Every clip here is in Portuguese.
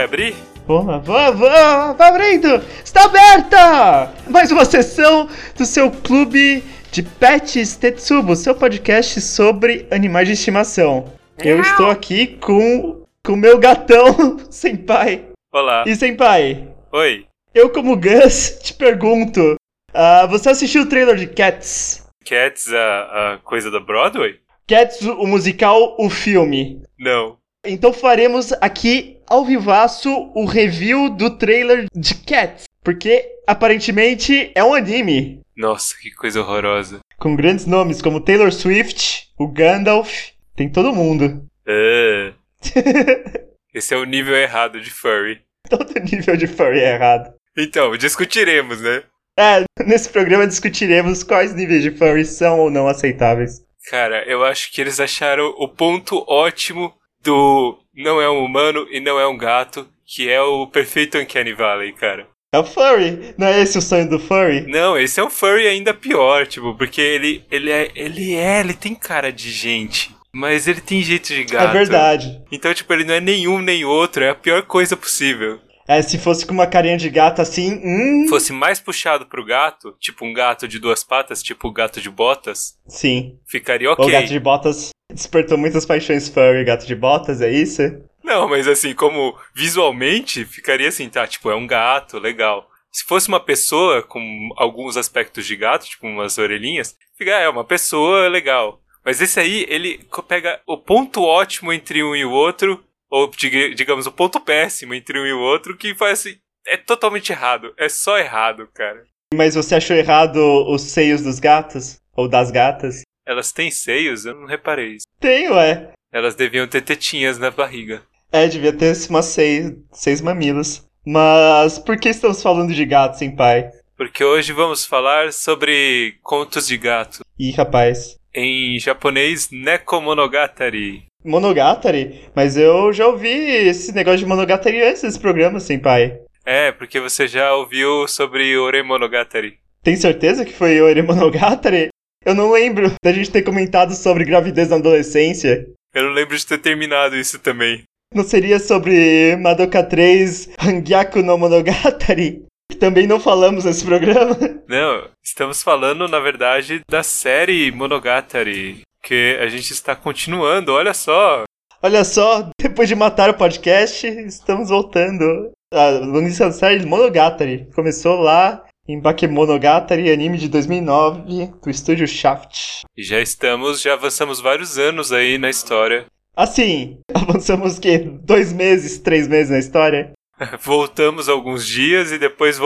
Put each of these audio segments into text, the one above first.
vai abrir? Boa, boa, boa, vai abrindo! Está aberta! Mais uma sessão do seu clube de Pets Tetsubo, seu podcast sobre animais de estimação. Eu estou aqui com o meu gatão, Senpai. Olá. E Senpai, Oi. eu como Gus te pergunto, ah, você assistiu o trailer de Cats? Cats, a, a coisa da Broadway? Cats, o musical, o filme. Não. Então faremos aqui ao vivaço o review do trailer de Cats, porque aparentemente é um anime Nossa, que coisa horrorosa. com grandes nomes como Taylor Swift, o Gandalf, tem todo mundo. É. Esse é o nível errado de furry. todo nível de furry é errado. Então, discutiremos, né? É, nesse programa discutiremos quais níveis de furry são ou não aceitáveis. Cara, eu acho que eles acharam o ponto ótimo do não é um humano e não é um gato, que é o perfeito Uncanny Valley, cara. É o furry, não é esse o sonho do furry? Não, esse é um furry ainda pior, tipo, porque ele, ele é, ele é, ele tem cara de gente, mas ele tem jeito de gato. É verdade. Então, tipo, ele não é nenhum nem outro, é a pior coisa possível. É, se fosse com uma carinha de gato assim, hum, Fosse mais puxado pro gato, tipo um gato de duas patas, tipo o gato de botas, sim. ficaria O ok. gato de botas despertou muitas paixões furry, gato de botas, é isso? Não, mas assim, como visualmente, ficaria assim, tá, tipo, é um gato, legal. Se fosse uma pessoa com alguns aspectos de gato, tipo umas orelhinhas, fica, é uma pessoa legal. Mas esse aí, ele pega o ponto ótimo entre um e o outro, ou diga- digamos, o ponto péssimo entre um e o outro, que faz assim, é totalmente errado. É só errado, cara. Mas você achou errado os seios dos gatos? Ou das gatas? Elas têm seios? Eu não reparei isso. Tem, ué. Elas deviam ter tetinhas na barriga. É, devia ter umas seis, seis mamilos. Mas por que estamos falando de gato, sem pai? Porque hoje vamos falar sobre contos de gato. Ih, rapaz. Em japonês, Nekomonogatari. Monogatari? Mas eu já ouvi esse negócio de Monogatari antes desse programa, sem pai. É, porque você já ouviu sobre Oremonogatari. Tem certeza que foi Ore Monogatari? Eu não lembro da gente ter comentado sobre gravidez na adolescência. Eu não lembro de ter terminado isso também. Não seria sobre Madoka 3 Hangyaku no Monogatari? Que também não falamos nesse programa. Não, estamos falando, na verdade, da série Monogatari. Que a gente está continuando, olha só. Olha só, depois de matar o podcast, estamos voltando. A longa série Monogatari. Começou lá em Bakemonogatari, anime de 2009, do estúdio Shaft. E já estamos, já avançamos vários anos aí na história. Assim, avançamos o quê? Dois meses, três meses na história? Voltamos alguns dias e depois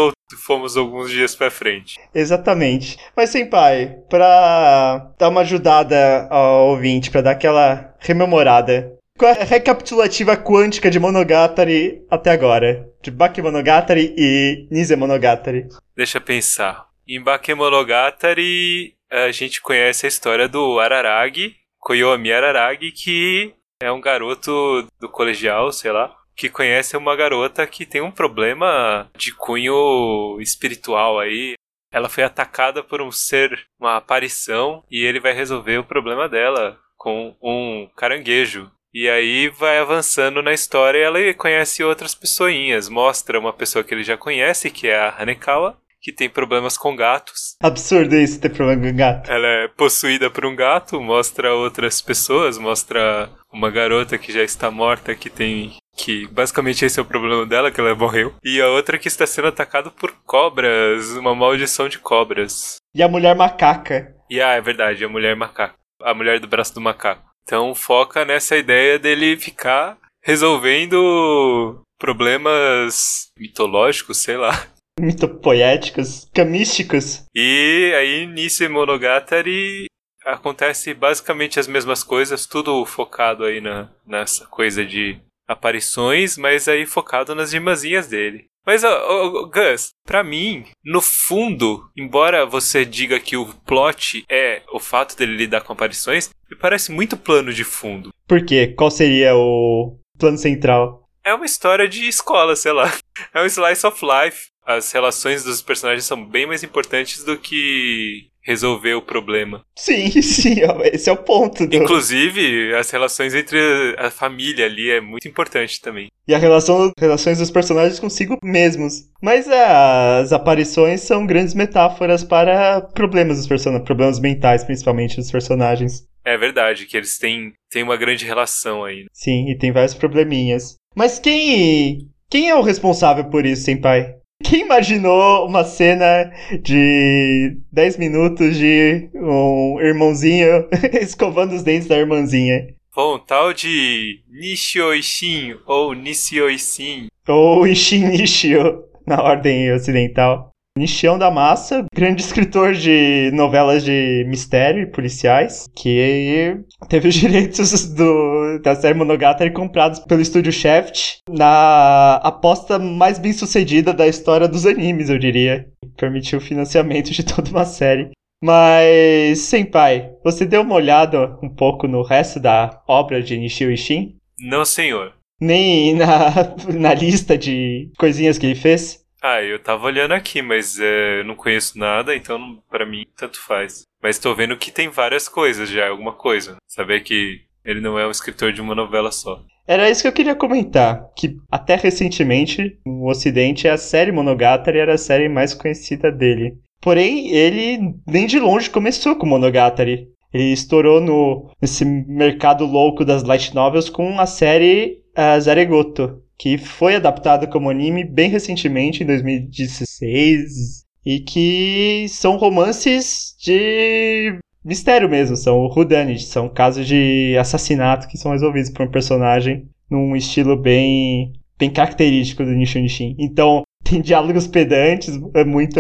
fomos alguns dias pra frente. Exatamente. Mas, Senpai, pra dar uma ajudada ao ouvinte, pra dar aquela rememorada, qual é a recapitulativa quântica de Monogatari até agora? De Bakemonogatari e Nisemonogatari. Deixa eu pensar. Em Bakemonogatari, a gente conhece a história do Araragi, Koyomi Araragi, que é um garoto do colegial, sei lá, que conhece uma garota que tem um problema de cunho espiritual aí. Ela foi atacada por um ser, uma aparição, e ele vai resolver o problema dela com um caranguejo. E aí vai avançando na história e ela conhece outras pessoinhas. Mostra uma pessoa que ele já conhece, que é a Hanekawa, que tem problemas com gatos. Absurdo isso ter problema com gato. Ela é possuída por um gato, mostra outras pessoas, mostra uma garota que já está morta, que tem. Que basicamente esse é o problema dela, que ela morreu. E a outra que está sendo atacada por cobras, uma maldição de cobras. E a mulher macaca. E ah, é verdade, a mulher macaco. A mulher do braço do macaco. Então foca nessa ideia dele ficar resolvendo problemas mitológicos, sei lá. Mitopoéticos, camísticos. E aí, nisso em Monogatari, acontece basicamente as mesmas coisas, tudo focado aí na, nessa coisa de aparições, mas aí focado nas irmãzinhas dele. Mas, ó, ó, Gus, pra mim, no fundo, embora você diga que o plot é o fato dele lidar com aparições, me parece muito plano de fundo. Por quê? Qual seria o plano central? É uma história de escola, sei lá. É um slice of life. as relações dos personagens são bem mais importantes do que resolver o problema. Sim, sim, esse é o ponto. Do... Inclusive, as relações entre a família ali é muito importante também. E a relação, relações dos personagens consigo mesmos. Mas as aparições são grandes metáforas para problemas dos personagens, problemas mentais, principalmente dos personagens. É verdade, que eles têm, têm uma grande relação aí. Né? Sim, e tem vários probleminhas. Mas quem. Quem é o responsável por isso, Senpai? Quem imaginou uma cena de 10 minutos de um irmãozinho escovando os dentes da irmãzinha? Bom, tal de Nishio Ishin ou Nishio Ishin. Ou Ishin Nishio, na ordem ocidental. Nishião da Massa, grande escritor de novelas de mistério e policiais, que teve os direitos do, da série Monogatari comprados pelo estúdio Shaft na aposta mais bem sucedida da história dos animes, eu diria. Permitiu o financiamento de toda uma série. Mas, Senpai, você deu uma olhada um pouco no resto da obra de Nishio Ishin? Não, senhor. Nem na, na lista de coisinhas que ele fez? Ah, eu tava olhando aqui, mas é, eu não conheço nada, então para mim tanto faz. Mas tô vendo que tem várias coisas já, alguma coisa. Saber que ele não é um escritor de uma novela só. Era isso que eu queria comentar, que até recentemente, no ocidente, a série Monogatari era a série mais conhecida dele. Porém, ele nem de longe começou com Monogatari. Ele estourou no, nesse mercado louco das light novels com a série uh, Zaregoto, que foi adaptado como anime bem recentemente, em 2016, e que são romances de mistério mesmo, são whodunit, são casos de assassinato que são resolvidos por um personagem num estilo bem bem característico do Nishu Nishin. Então, tem diálogos pedantes, é muito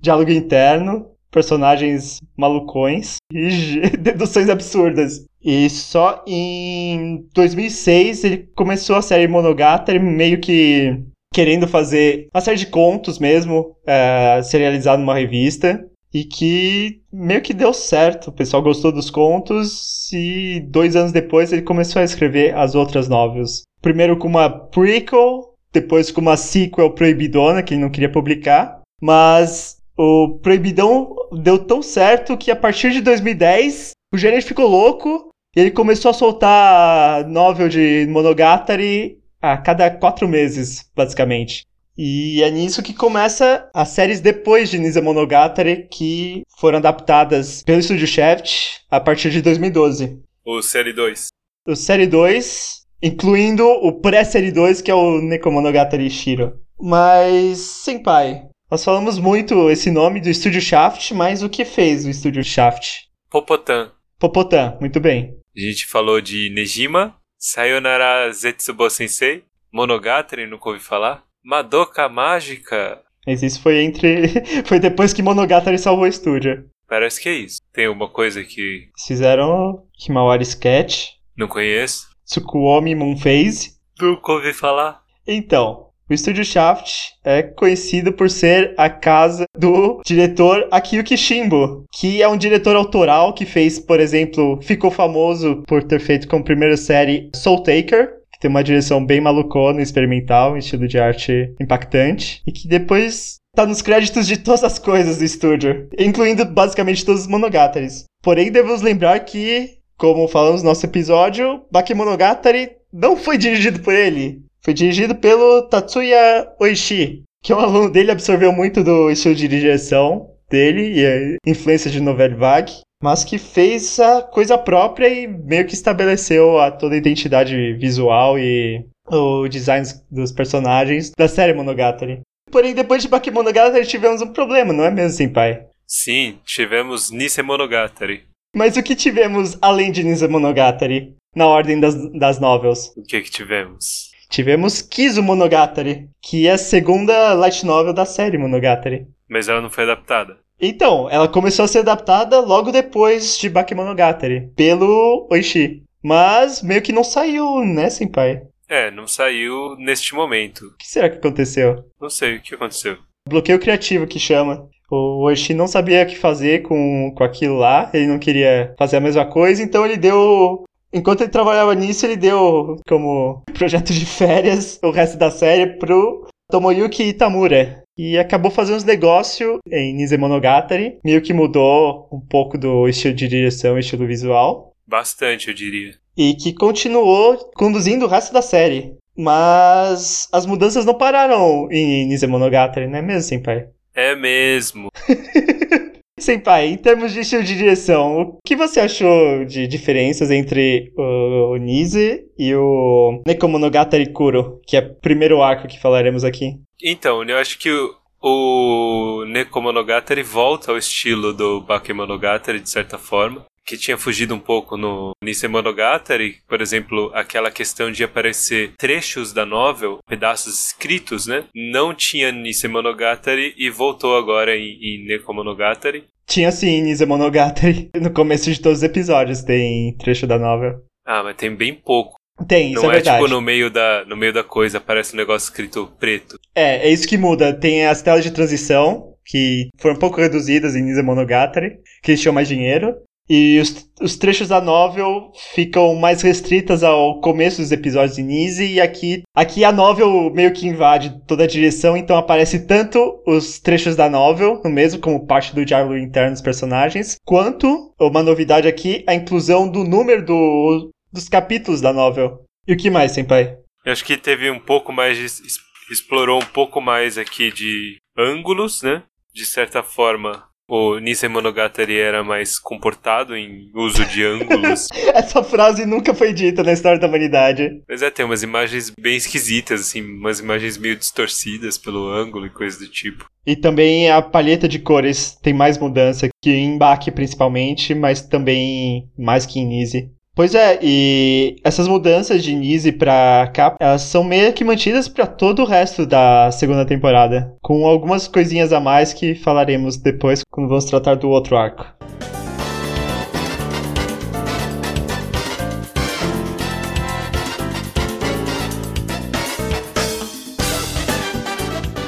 diálogo interno, personagens malucões e deduções absurdas. E só em 2006 ele começou a série Monogatari, meio que querendo fazer uma série de contos mesmo, é, serializado numa revista. E que meio que deu certo. O pessoal gostou dos contos e dois anos depois ele começou a escrever as outras novels. Primeiro com uma prequel, depois com uma sequel proibidona que ele não queria publicar. Mas o Proibidão deu tão certo que a partir de 2010 o gerente ficou louco e ele começou a soltar novel de Monogatari a cada quatro meses, basicamente. E é nisso que começa as séries depois de Nisa Monogatari, que foram adaptadas pelo Studio Shaft a partir de 2012. O Série 2. O Série 2, incluindo o pré-Série 2, que é o Nekomonogatari Shiro. Mas, Senpai, nós falamos muito esse nome do Studio Shaft, mas o que fez o Studio Shaft? Popotan. Popotan, muito bem. A gente falou de Nejima, Sayonara Zetsubo Sensei, Monogatari, nunca ouvi falar. Madoka Mágica. Mas isso foi entre. foi depois que Monogatari salvou o estúdio. Parece que é isso. Tem alguma coisa que. fizeram Himawari Sketch. Não conheço. Tsukuomi Moonphase. Nunca ouvi falar. Então, o estúdio Shaft é conhecido por ser a casa do diretor Akio Kishimbo, que é um diretor autoral que fez, por exemplo, ficou famoso por ter feito como primeira série Soul Taker, que tem uma direção bem malucona, experimental, um estilo de arte impactante, e que depois tá nos créditos de todas as coisas do estúdio, incluindo basicamente todos os Monogatari. Porém, devemos lembrar que, como falamos no nosso episódio, Bakemonogatari não foi dirigido por ele. Foi dirigido pelo Tatsuya Oishi, que é um aluno dele, absorveu muito do estilo de direção dele e a influência de novela vague, mas que fez a coisa própria e meio que estabeleceu a toda a identidade visual e o design dos personagens da série Monogatari. Porém, depois de Bakemonogatari tivemos um problema, não é mesmo, Senpai? Sim, tivemos Nise Monogatari. Mas o que tivemos além de Nise Monogatari? Na ordem das, das novels. O que que tivemos? Tivemos Kizu Monogatari, que é a segunda light novel da série Monogatari. Mas ela não foi adaptada. Então, ela começou a ser adaptada logo depois de Bakemonogatari, pelo Oishi. Mas meio que não saiu, né, Senpai? É, não saiu neste momento. O que será que aconteceu? Não sei o que aconteceu. Bloqueio criativo que chama. O Oishi não sabia o que fazer com, com aquilo lá, ele não queria fazer a mesma coisa, então ele deu Enquanto ele trabalhava nisso, ele deu como projeto de férias o resto da série pro Tomoyuki Itamura. e acabou fazendo uns negócios em Nise Monogatari. Meio que mudou um pouco do estilo de direção e estilo visual. Bastante, eu diria. E que continuou conduzindo o resto da série. Mas as mudanças não pararam em Nise Monogatari, não é mesmo, Senpai? É mesmo. Senpai, em termos de estilo de direção, o que você achou de diferenças entre o Nise e o Nekomonogatari Kuro, que é o primeiro arco que falaremos aqui? Então, eu acho que o, Nekomonogatari volta ao estilo do Bakemonogatari, de certa forma que tinha fugido um pouco no Nisei Monogatari, por exemplo, aquela questão de aparecer trechos da novel, pedaços escritos, né? Não tinha Nisei Monogatari e voltou agora em, em Neko Monogatari. Tinha sim Nisei Monogatari. No começo de todos os episódios tem trecho da novel. Ah, mas tem bem pouco. Tem, isso não é, verdade. tipo no meio, da, no meio da coisa, aparece um negócio escrito preto. É, é isso que muda. Tem as telas de transição, que foram um pouco reduzidas em Nisei Monogatari, que eles tinham mais dinheiro. E os, os, trechos da novel ficam mais restritas ao começo dos episódios de Nise, e aqui, aqui a novel meio que invade toda a direção, então aparece tanto os trechos da novel, no mesmo como parte do diálogo interno dos personagens, quanto, uma novidade aqui, a inclusão do número do, dos capítulos da novel. E o que mais, Senpai? Eu acho que teve um pouco mais de, explorou um pouco mais aqui de ângulos, né? De certa forma, o Nisei Monogatari era mais comportado em uso de ângulos. Essa frase nunca foi dita na história da humanidade. Mas é, tem umas imagens bem esquisitas, assim, umas imagens meio distorcidas pelo ângulo e coisas do tipo. E também a palheta de cores tem mais mudança que em Baki principalmente, mas também mais que em Nise. Pois é, e essas mudanças de Nise pra cá, elas são meio que mantidas para todo o resto da segunda temporada, com algumas coisinhas a mais que falaremos depois quando vamos tratar do outro arco.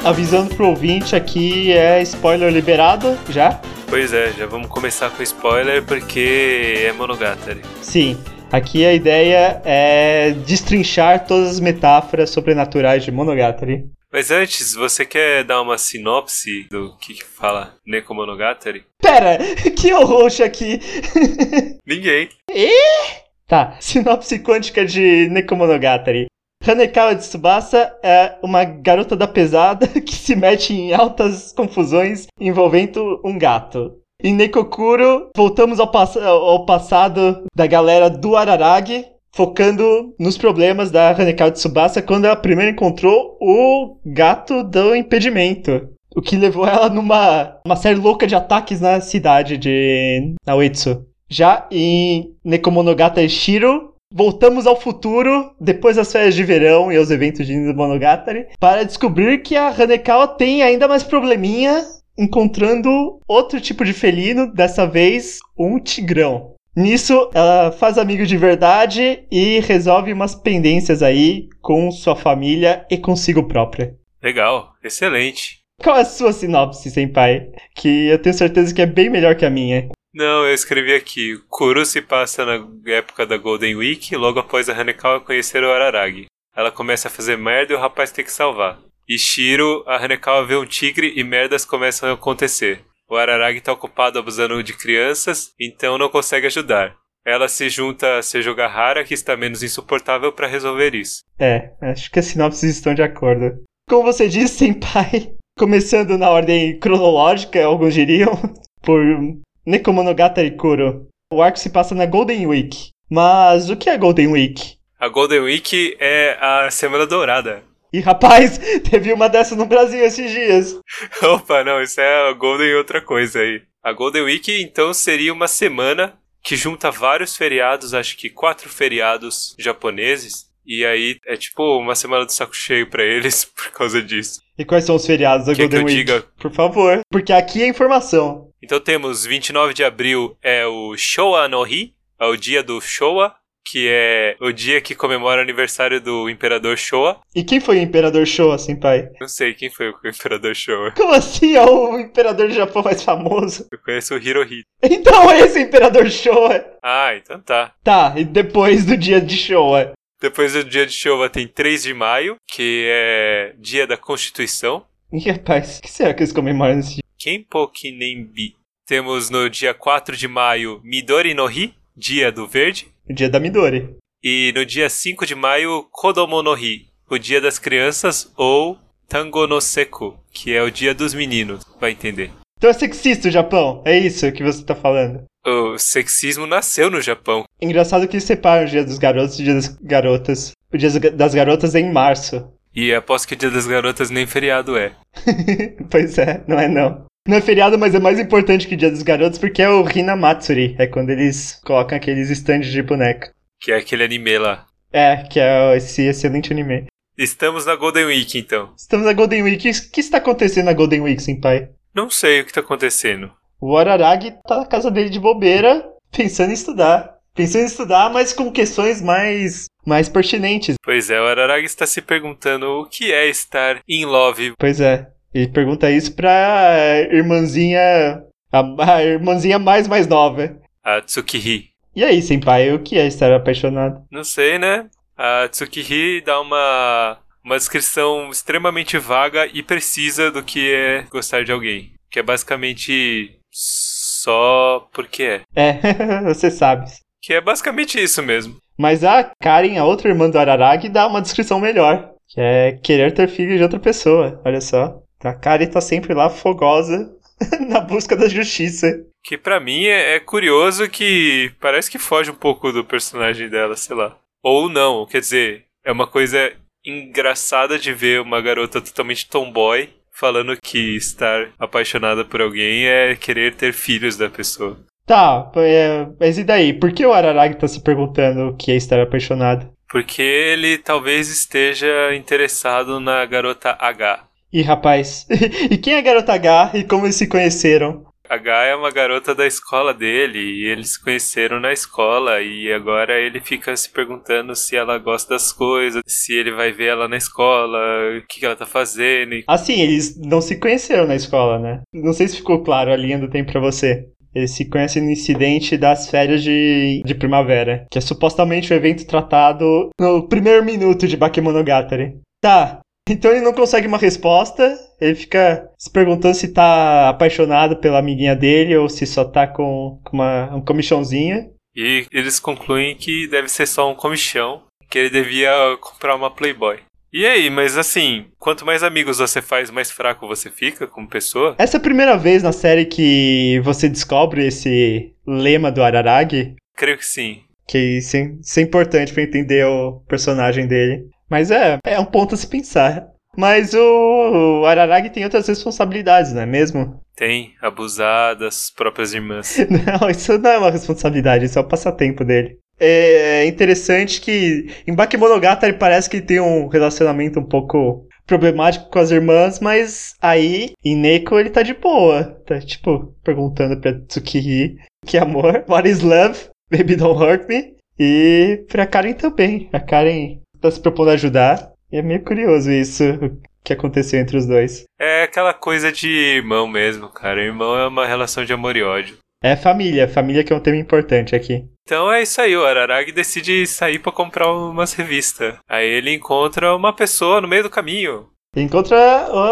Avisando pro ouvinte aqui é spoiler liberado já. Pois é, já vamos começar com spoiler porque é Monogatari. Sim, aqui a ideia é destrinchar todas as metáforas sobrenaturais de Monogatari. Mas antes, você quer dar uma sinopse do que, que fala Nekomonogatari? Pera, que roxo aqui! Ninguém. E? Tá, sinopse quântica de Nekomonogatari. Hanekawa Tsubasa é uma garota da pesada que se mete em altas confusões envolvendo um gato. Em Nekokuro, voltamos ao, pass ao passado da galera do Araragi, focando nos problemas da Hanekawa Tsubasa quando ela primeiro encontrou o gato do impedimento. O que levou ela numa uma série louca de ataques na cidade de Naoitsu. Já em Nekomonogatari Shiro, voltamos ao futuro, depois das férias de verão e aos eventos de Monogatari, para descobrir que a Hanekawa tem ainda mais probleminha encontrando outro tipo de felino, dessa vez um tigrão. Nisso, ela faz amigo de verdade e resolve umas pendências aí com sua família e consigo própria. Legal, excelente. Qual é a sua sinopse, senpai? Que eu tenho certeza que é bem melhor que a minha. Não, eu escrevi aqui. Kuru se passa na época da Golden Week, logo após a Hanekawa conhecer o Araragi. Ela começa a fazer merda e o rapaz tem que salvar. E Shiro, a Hanekawa vê um tigre e merdas começam a acontecer. O Araragi está ocupado abusando de crianças, então não consegue ajudar. Ela se junta a Sejogahara, que está menos insuportável para resolver isso. É, acho que as sinopses estão de acordo. Como você disse, senpai, começando na ordem cronológica, alguns diriam, por Nekomonogatari Kuro. O arco se passa na Golden Week. Mas o que é Golden Week? A Golden Week é a Semana Dourada. E rapaz, teve uma dessa no Brasil esses dias. Opa, não, isso é a Golden e outra coisa aí. A Golden Week então seria uma semana que junta vários feriados, acho que quatro feriados japoneses. E aí é tipo uma semana do saco cheio para eles por causa disso. E quais são os feriados da Quer Golden que eu Week? diga? Por favor, porque aqui é informação. Então temos 29 de abril é o Showa no Hi, é o dia do Showa, que é o dia que comemora o aniversário do Imperador Showa. E quem foi o Imperador Showa, senpai? Não sei quem foi o Imperador Showa. Como assim é o Imperador do Japão mais famoso? Eu conheço o Hirohito. Então esse é o Imperador Showa. Ah, então tá. Tá, e depois do dia de Showa? Depois do dia de Showa tem 3 de maio, que é dia da Constituição. Ih, rapaz, o que será que eles comemoram nesse dia? Kenpoki Nenbi. Temos no dia 4 de maio Midori no Hi, Dia do Verde. O dia da Midori. E no dia 5 de maio, Kodomo no Hi, o Dia das Crianças, ou Tango no Seku, que é o Dia dos Meninos, vai entender. Então é sexista o Japão, é isso que você tá falando. O sexismo nasceu no Japão. Engraçado que eles separam o dia dos garotos e o dia das garotas. O dia das garotas é em março. E aposto que o dia das garotas nem feriado é. pois é, não é não. Não é feriado, mas é mais importante que o dia dos garotos porque é o Hinamatsuri. É quando eles colocam aqueles stands de boneca. Que é aquele anime lá. É, que é esse excelente anime. Estamos na Golden Week, então. Estamos na Golden Week. O que está acontecendo na Golden Week, Senpai? Não sei o que está acontecendo. O Araragi tá na casa dele de bobeira, pensando em estudar. Pensando em estudar, mas com questões mais mais pertinentes. Pois é, o Araragi está se perguntando o que é estar in love. Pois é, ele pergunta isso pra irmãzinha. A, a irmãzinha mais mais nova. A Tsukiri. E aí, senpai, o que é estar apaixonado? Não sei, né? A Tsukiri dá uma, uma descrição extremamente vaga e precisa do que é gostar de alguém. Que é basicamente só porque é. É, você sabe. Que é basicamente isso mesmo. Mas a Karen, a outra irmã do Araragi, dá uma descrição melhor. Que é querer ter filho de outra pessoa. Olha só. A Karen tá sempre lá fogosa na busca da justiça. Que para mim é, é, curioso que parece que foge um pouco do personagem dela, sei lá. Ou não, quer dizer, é uma coisa engraçada de ver uma garota totalmente tomboy falando que estar apaixonada por alguém é querer ter filhos da pessoa. Tá, é, mas e daí? Por que o Araragi tá se perguntando o que é estar apaixonado? Porque ele talvez esteja interessado na garota H. Ih, rapaz. e quem é a garota H e como eles se conheceram? H é uma garota da escola dele e eles se conheceram na escola e agora ele fica se perguntando se ela gosta das coisas, se ele vai ver ela na escola, o que, que ela tá fazendo. Assim, eles não se conheceram na escola, né? Não sei se ficou claro a linha do tempo pra você. Eles se conhecem no incidente das férias de, de primavera, que é supostamente o evento tratado no primeiro minuto de Bakemonogatari. Tá, então ele não consegue uma resposta, ele fica se perguntando se tá apaixonado pela amiguinha dele ou se só tá com, com uma, um comichãozinha. E eles concluem que deve ser só um comichão, que ele devia comprar uma Playboy. E aí, mas assim, quanto mais amigos você faz, mais fraco você fica como pessoa? Essa é a primeira vez na série que você descobre esse lema do Araragi? Creio que sim. Que isso é, isso é importante para entender o personagem dele. Mas é, é um ponto a se pensar. Mas o, Araragi tem outras responsabilidades, não é mesmo? Tem, abusar das próprias irmãs. não, isso não é uma responsabilidade, isso é o passatempo dele. É interessante que em Bakemonogatari parece que tem um relacionamento um pouco problemático com as irmãs, mas aí em Neko ele tá de boa. Tá tipo perguntando pra Tsukiri que amor, what is love? Baby don't hurt me. E pra Karen também. A Karen tá se propondo a ajudar. E é meio curioso isso que aconteceu entre os dois. É aquela coisa de irmão mesmo, cara. Irmão é uma relação de amor e ódio. É família, família que é um tema importante aqui. Então é isso aí, o Araragi decide sair para comprar umas revistas. Aí ele encontra uma pessoa no meio do caminho. encontra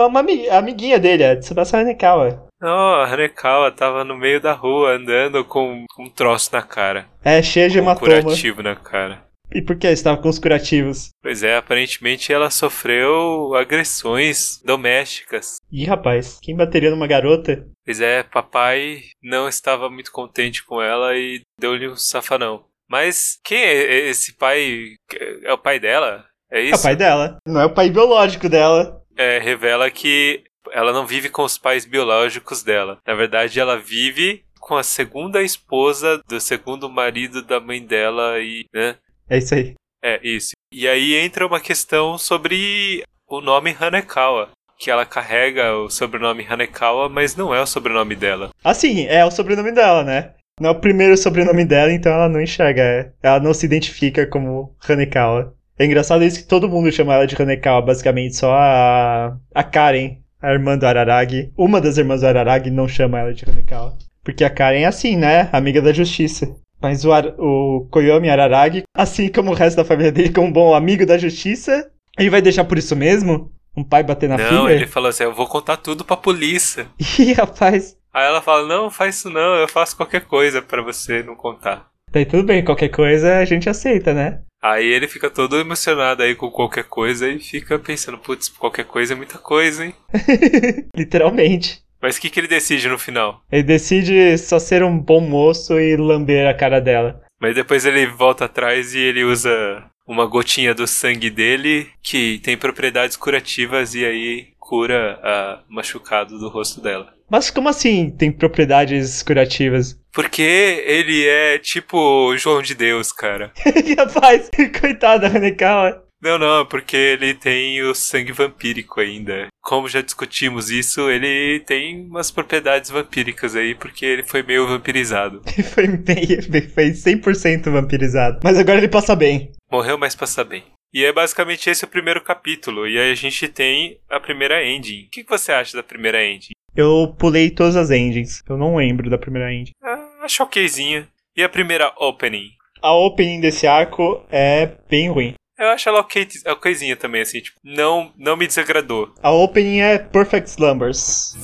uma amiguinha dele, a Tsubasa Hanekawa. Oh, a Hanekawa tava no meio da rua andando com um troço na cara. É, cheio de hematoma. Um curativo na cara. E por que estava com os curativos? Pois é, aparentemente ela sofreu agressões domésticas. Ih, rapaz, quem bateria numa garota? Pois é, papai não estava muito contente com ela e deu-lhe um safanão. Mas quem é esse pai? É o pai dela? É isso? É o pai dela. Não é o pai biológico dela. É, revela que ela não vive com os pais biológicos dela. Na verdade, ela vive com a segunda esposa do segundo marido da mãe dela e, né? É isso aí. É, isso. E aí entra uma questão sobre o nome Hanekawa. Que ela carrega o sobrenome Hanekawa, mas não é o sobrenome dela. Ah, sim, é o sobrenome dela, né? Não é o primeiro sobrenome dela, então ela não enxerga. Ela não se identifica como Hanekawa. É engraçado isso que todo mundo chama ela de Hanekawa, basicamente. Só a, a Karen, a irmã do Araragi. Uma das irmãs do Araragi não chama ela de Hanekawa. Porque a Karen é assim, né? Amiga da justiça. Mas o, Ar o Koyomi Araragi, assim como o resto da família dele, como um bom amigo da justiça, ele vai deixar por isso mesmo? Um pai bater na não, filha? ele falou assim: eu vou contar tudo pra polícia. Ih, rapaz. Aí ela fala: não, faz isso não, eu faço qualquer coisa pra você não contar. Daí tudo bem, qualquer coisa a gente aceita, né? Aí ele fica todo emocionado aí com qualquer coisa e fica pensando: putz, qualquer coisa é muita coisa, hein? Literalmente. Mas o que, que ele decide no final? Ele decide só ser um bom moço e lamber a cara dela. Mas depois ele volta atrás e ele usa uma gotinha do sangue dele que tem propriedades curativas e aí cura a machucado do rosto dela. Mas como assim tem propriedades curativas? Porque ele é tipo João de Deus, cara. Rapaz, coitada da Hanekawa. Não, não, é porque ele tem o sangue vampírico ainda. Como já discutimos isso, ele tem umas propriedades vampíricas aí, porque ele foi meio vampirizado. Ele foi, meio, foi 100% vampirizado. Mas agora ele passa bem. Morreu, mas passa bem. E é basicamente esse o primeiro capítulo. E aí a gente tem a primeira ending. O que você acha da primeira ending? Eu pulei todas as endings. Eu não lembro da primeira ending. Ah, acho okzinha. E a primeira opening? A opening desse arco é bem ruim. Eu acho ela ok, coisinha também, assim, tipo, não, não me desagradou. A opening é Perfect Slumbers.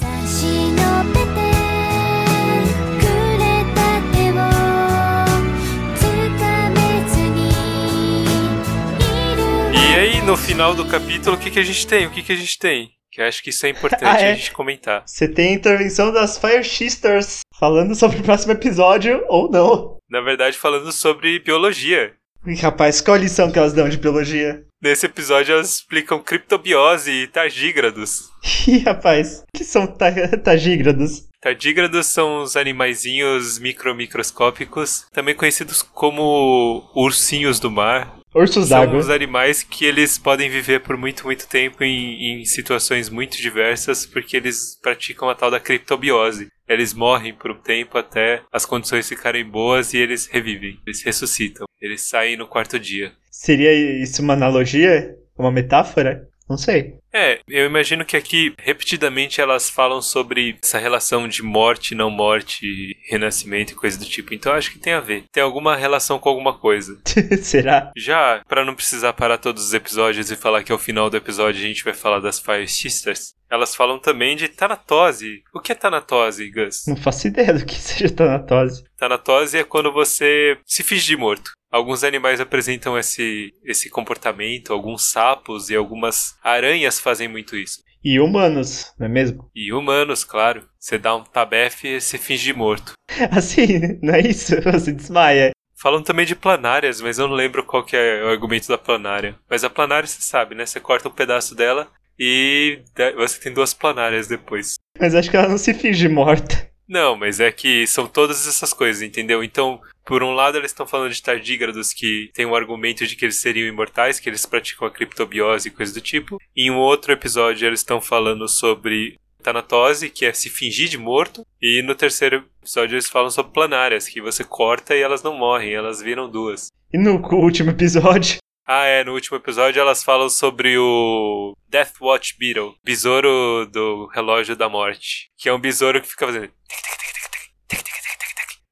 E aí, no final do capítulo, o que, que a gente tem? O que, que a gente tem? Que eu acho que isso é importante ah, é. a gente comentar. Você tem a intervenção das Fire Sisters falando sobre o próximo episódio ou não. Na verdade, falando sobre biologia. Ih, rapaz, qual a lição que elas dão de biologia? Nesse episódio, elas explicam criptobiose e tardígrados. Ih, rapaz, o que são ta- tagígrados? Tardígrados são os animaizinhos micromicroscópicos, também conhecidos como ursinhos do mar. Ursos São d'água. os animais que eles podem viver por muito, muito tempo em, em situações muito diversas, porque eles praticam a tal da criptobiose. Eles morrem por um tempo até as condições ficarem boas e eles revivem, eles ressuscitam. Eles saem no quarto dia. Seria isso uma analogia? Uma metáfora? Não sei. É, eu imagino que aqui repetidamente elas falam sobre essa relação de morte, não morte, renascimento e coisa do tipo. Então acho que tem a ver. Tem alguma relação com alguma coisa. Será? Já, pra não precisar parar todos os episódios e falar que ao final do episódio a gente vai falar das Fire Sisters, elas falam também de tanatose. O que é tanatose, Gus? Não faço ideia do que seja tanatose. Tanatose é quando você se finge de morto. Alguns animais apresentam esse, esse comportamento, alguns sapos e algumas aranhas fazem muito isso. E humanos, não é mesmo? E humanos, claro. Você dá um tabefe e se finge de morto. Assim, não é isso? Você desmaia. Falam também de planárias, mas eu não lembro qual que é o argumento da planária. Mas a planária você sabe, né? Você corta um pedaço dela e você tem duas planárias depois. Mas acho que ela não se finge morta. Não, mas é que são todas essas coisas, entendeu? Então, por um lado, eles estão falando de tardígrados que tem o argumento de que eles seriam imortais, que eles praticam a criptobiose e coisa do tipo. Em um outro episódio, eles estão falando sobre tanatose, que é se fingir de morto. E no terceiro episódio, eles falam sobre planárias, que você corta e elas não morrem, elas viram duas. E no último episódio, Ah, é, no último episódio elas falam sobre o Death Watch Beetle, besouro do relógio da morte, que é um besouro que fica fazendo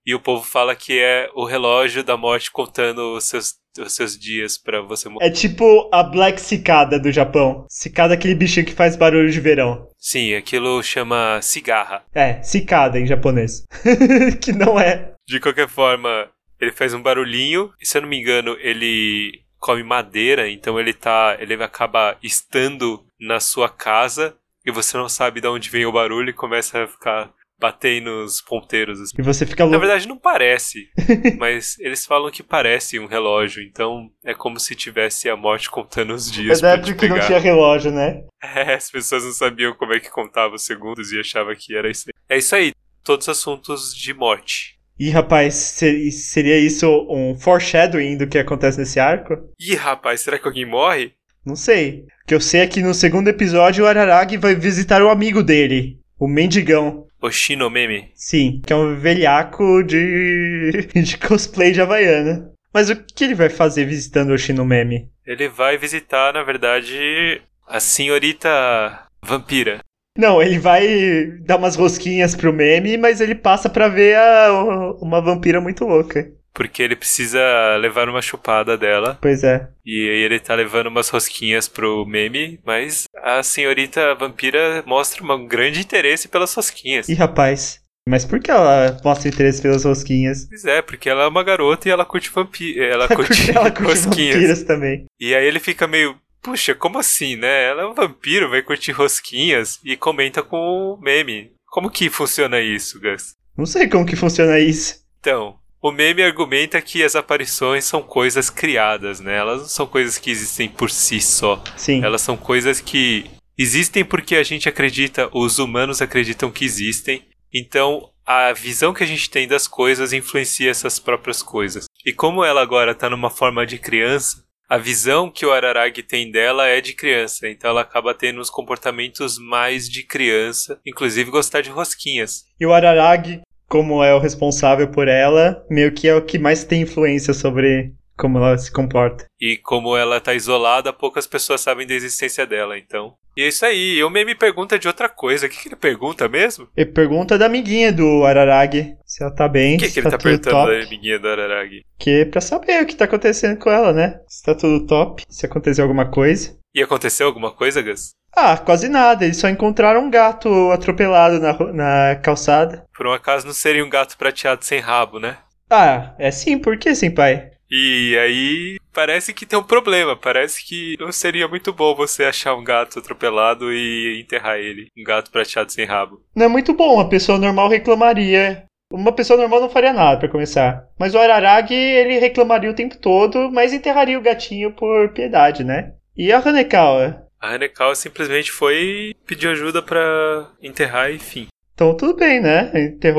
e o povo fala que é o relógio da morte contando os seus, os seus dias pra você morrer. é tipo a Black Cicada do Japão. Cicada é aquele bichinho que faz barulho de verão. Sim, aquilo chama cigarra. É, cicada em japonês. que não é. De qualquer forma, ele faz um barulhinho e se eu não me engano, ele come madeira, então ele tá, ele acaba estando na sua casa e você não sabe de onde vem o barulho e começa a ficar batendo nos ponteiros assim. E você fica Na louco. verdade não parece, mas eles falam que parece um relógio, então é como se tivesse a morte contando os dias Mas é porque não tinha relógio, né? É, as pessoas não sabiam como é que contava os segundos e achavam que era isso aí. É isso aí, todos assuntos de morte. Ih, rapaz, se- seria isso um foreshadowing do que acontece nesse arco? Ih, rapaz, será que alguém morre? Não sei. O que eu sei é que no segundo episódio o Araragi vai visitar o amigo dele, o Mendigão. Oshinomeme. Sim, que é um velhaco de, de cosplay de Havaiana. Mas o que ele vai fazer visitando o Shinomeme? Ele vai visitar, na verdade, a senhorita vampira. Não, ele vai dar umas rosquinhas pro meme, mas ele passa pra ver a- uma vampira muito louca. Porque ele precisa levar uma chupada dela. Pois é. E aí ele tá levando umas rosquinhas pro meme, mas a senhorita vampira mostra um grande interesse pelas rosquinhas. Ih, rapaz. Mas por que ela mostra interesse pelas rosquinhas? Pois é, porque ela é uma garota e ela curte vampiro. Ela curte, ela curte rosquinhas. vampiras também. E aí ele fica meio, puxa, como assim, né? Ela é um vampiro, vai curtir rosquinhas e comenta com o meme. Como que funciona isso, Gus? Não sei como que funciona isso. Então, o meme argumenta que as aparições são coisas criadas, né? Elas não são coisas que existem por si só. Sim. Elas são coisas que existem porque a gente acredita, os humanos acreditam que existem. Então, a visão que a gente tem das coisas influencia essas próprias coisas. E como ela agora tá numa forma de criança, a visão que o Araragi tem dela é de criança. Então ela acaba tendo uns comportamentos mais de criança, inclusive gostar de rosquinhas. E o Araragi, como é o responsável por ela, meio que é o que mais tem influência sobre como ela se comporta. E como ela tá isolada, poucas pessoas sabem da existência dela, então. E é isso aí. E o meme pergunta de outra coisa. O que, que ele pergunta mesmo? E pergunta da amiguinha do Araragi se ela tá bem, O que, que ele tá tudo perguntando top. da amiguinha do Araragi? Que é pra saber o que tá acontecendo com ela, né? Se tá tudo top, se aconteceu alguma coisa. E aconteceu alguma coisa, Gus? Ah, quase nada. Eles só encontraram um gato atropelado na, na calçada. Por um acaso não seria um gato prateado sem rabo, né? Ah, é sim, por que, senpai? E aí parece que tem um problema. Parece que não seria muito bom você achar um gato atropelado e enterrar ele. Um gato prateado sem rabo. Não é muito bom, uma pessoa normal reclamaria. Uma pessoa normal não faria nada pra começar. Mas o Araragi, ele reclamaria o tempo todo, mas enterraria o gatinho por piedade, né? E a Hanekawa? A Hanekawa simplesmente foi e pediu ajuda pra enterrar e fim. Então tudo bem, né?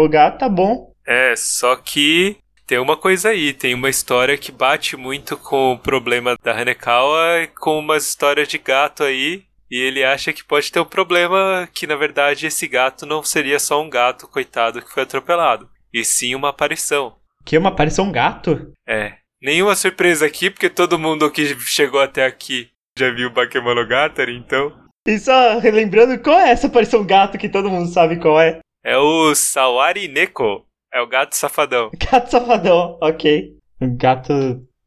Gato, tá bom. É, só que tem uma coisa aí, tem uma história que bate muito com o problema da Hanekawa e com umas histórias de gato aí. E ele acha que pode ter um problema que, na verdade, esse gato não seria só um gato, coitado, que foi atropelado. E sim uma aparição. Que uma aparição gato? É. Nenhuma surpresa aqui, porque todo mundo que chegou até aqui já viu Bakemonogatari, então. E só relembrando, qual é essa aparição gato que todo mundo sabe qual é? É o Sawari Neko. É o gato safadão. Gato safadão, ok. O gato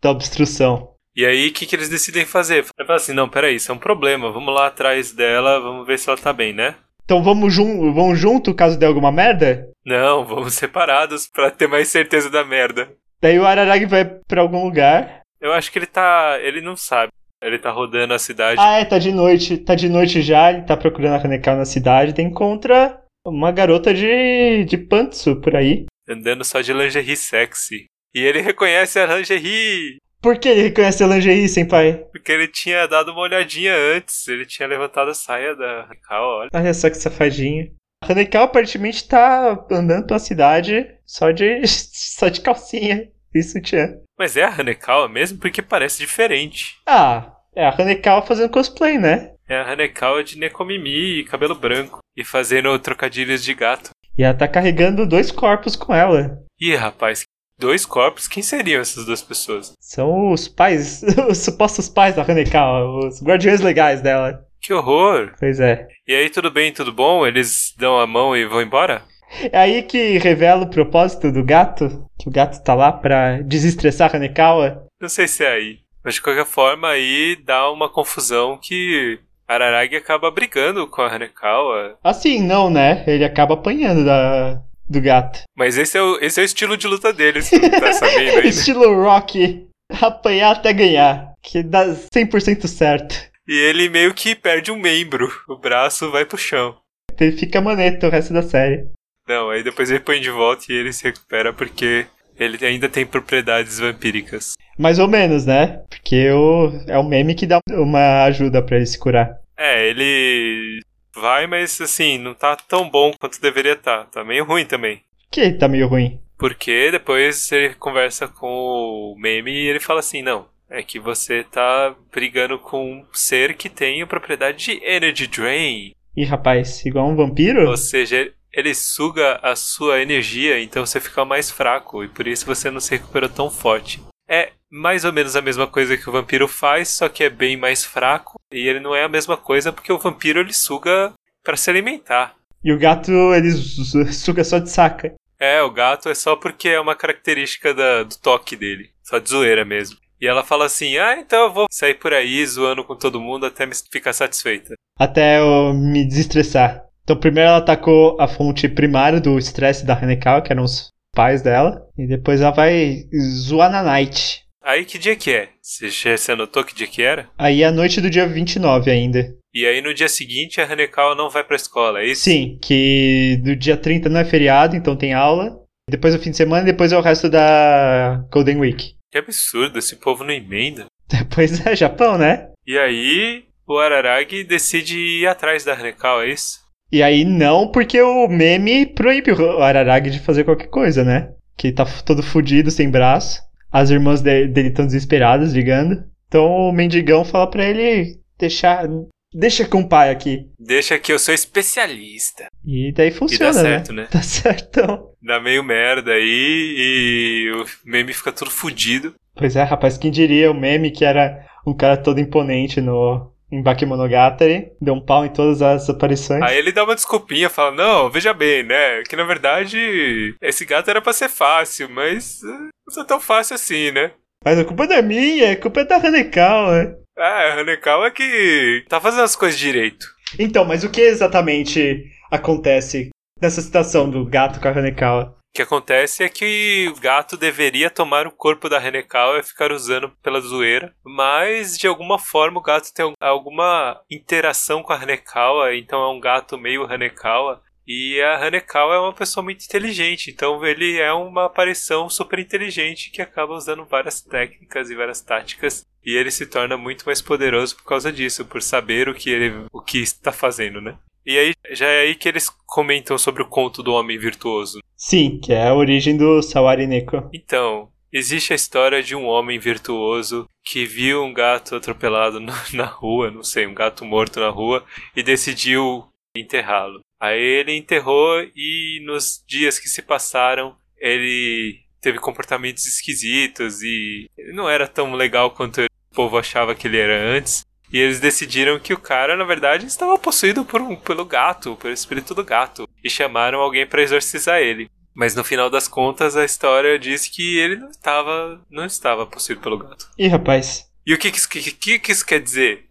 da obstrução. E aí, o que, que eles decidem fazer? Ele fala assim: não, peraí, isso é um problema. Vamos lá atrás dela, vamos ver se ela tá bem, né? Então vamos, jun vamos junto caso dê alguma merda? Não, vamos separados pra ter mais certeza da merda. Daí o Araragi vai pra algum lugar. Eu acho que ele tá. Ele não sabe. Ele tá rodando a cidade. Ah, é, tá de noite. Tá de noite já, ele tá procurando a Hanekawa na cidade. Daí encontra uma garota de, de pantsu por aí. Andando só de lingerie sexy. E ele reconhece a lingerie. Por que ele reconhece a lingerie, senpai? Porque ele tinha dado uma olhadinha antes. Ele tinha levantado a saia da Hanekawa, olha. Olha só que safadinho. A Hanekawa aparentemente tá andando pela cidade só de, só de calcinha e sutiã. Mas é a Hanekawa mesmo? Porque parece diferente. Ah, é a Hanekawa fazendo cosplay, né? É a Hanekawa de Nekomimi e cabelo branco. E fazendo trocadilhos de gato. E ela tá carregando dois corpos com ela. Ih, rapaz, dois corpos? Quem seriam essas duas pessoas? São os pais, os supostos pais da Hanekawa, os guardiões legais dela. Que horror! Pois é. E aí, tudo bem, tudo bom? Eles dão a mão e vão embora? É aí que revela o propósito do gato, que o gato tá lá pra desestressar a Hanekawa. Não sei se é aí. Mas de qualquer forma, aí dá uma confusão que Araragi acaba brigando com a Hanekawa. Assim, não, né? Ele acaba apanhando da, do gato. Mas esse é, o, esse é o estilo de luta dele, você não tá sabendo ainda. Estilo Rock, apanhar até ganhar, que dá 100% certo. E ele meio que perde um membro. O braço vai pro chão. Ele fica maneta o resto da série. Não, aí depois ele põe de volta e ele se recupera porque ele ainda tem propriedades vampíricas. Mais ou menos, né? Porque o, é o meme que dá uma ajuda pra ele se curar. É, ele vai, mas assim, não tá tão bom quanto deveria estar. Tá meio ruim também. Que tá meio ruim. Porque depois ele conversa com o meme e ele fala assim: não, é que você tá brigando com um ser que tem a propriedade de Energy Drain. Ih, rapaz, igual um vampiro? Ou seja, ele suga a sua energia, então você fica mais fraco e por isso você não se recuperou tão forte. É mais ou menos a mesma coisa que o vampiro faz, só que é bem mais fraco. E ele não é a mesma coisa porque o vampiro ele suga para se alimentar. E o gato, ele su- suga só de saca. É, o gato é só porque é uma característica da- do toque dele. Só de zoeira mesmo. E ela fala assim: ah, então eu vou sair por aí zoando com todo mundo até me ficar satisfeita. Até eu me desestressar. Então, primeiro ela atacou a fonte primária do estresse da Hanekawa, que eram os pais dela. E depois ela vai zoar na night. Aí que dia que é? Você você anotou que dia que era? Aí é a noite do dia 29 ainda. E aí no dia seguinte a Hanekawa não vai pra escola, é isso? Sim, que do dia 30 não é feriado, então tem aula. Depois é o fim de semana e depois é o resto da Golden Week. Que absurdo, esse povo não emenda. Depois é Japão, né? E aí o Araragi decide ir atrás da Hanekawa, é isso? E aí não, porque o meme proíbe o Araragi de fazer qualquer coisa, né? Que tá todo fudido, sem braço. As irmãs de- dele estão desesperadas, ligando. Então o mendigão fala pra ele deixar. Deixa com o pai aqui. Deixa que eu sou especialista. E daí E funciona, dá certo, né? né? Tá certão. Dá meio merda aí e o meme fica todo fudido. Pois é, rapaz, quem diria o meme que era um cara todo imponente no em Bakemonogatari, deu um pau em todas as aparições. Aí ele dá uma desculpinha, fala: Não, veja bem, né? Que na verdade esse gato era pra ser fácil, mas eh, não é tão fácil assim, né? Mas a culpa não é minha, a culpa é da Hanekawa. Ah, a Hanekawa é que tá fazendo as coisas direito. Então, mas o que exatamente acontece nessa situação do gato com a Hanekawa? O que acontece é que o gato deveria tomar o corpo da Hanekawa e ficar usando pela zoeira, mas de alguma forma o gato tem alguma interação com a Hanekawa, então é um gato meio Hanekawa. E a Hanekawa é uma pessoa muito inteligente, então ele é uma aparição super inteligente que acaba usando várias técnicas e várias táticas. E ele se torna muito mais poderoso por causa disso, por saber o que ele o que está fazendo, né? E aí já é aí que eles comentam sobre o conto do homem virtuoso. Sim, que é a origem do Sawari Neko. Então, existe a história de um homem virtuoso que viu um gato atropelado na rua, não sei, um gato morto na rua, e decidiu enterrá-lo. Aí ele enterrou e nos dias que se passaram, ele teve comportamentos esquisitos e não era tão legal quanto o povo achava que ele era antes. E eles decidiram que o cara, na verdade, estava possuído por um, pelo gato, pelo espírito do gato, e chamaram alguém para exorcizar ele. Mas no final das contas, a história diz que ele não estava, não estava possuído pelo gato. Ih, rapaz, E o que que isso, que, que, que isso quer dizer?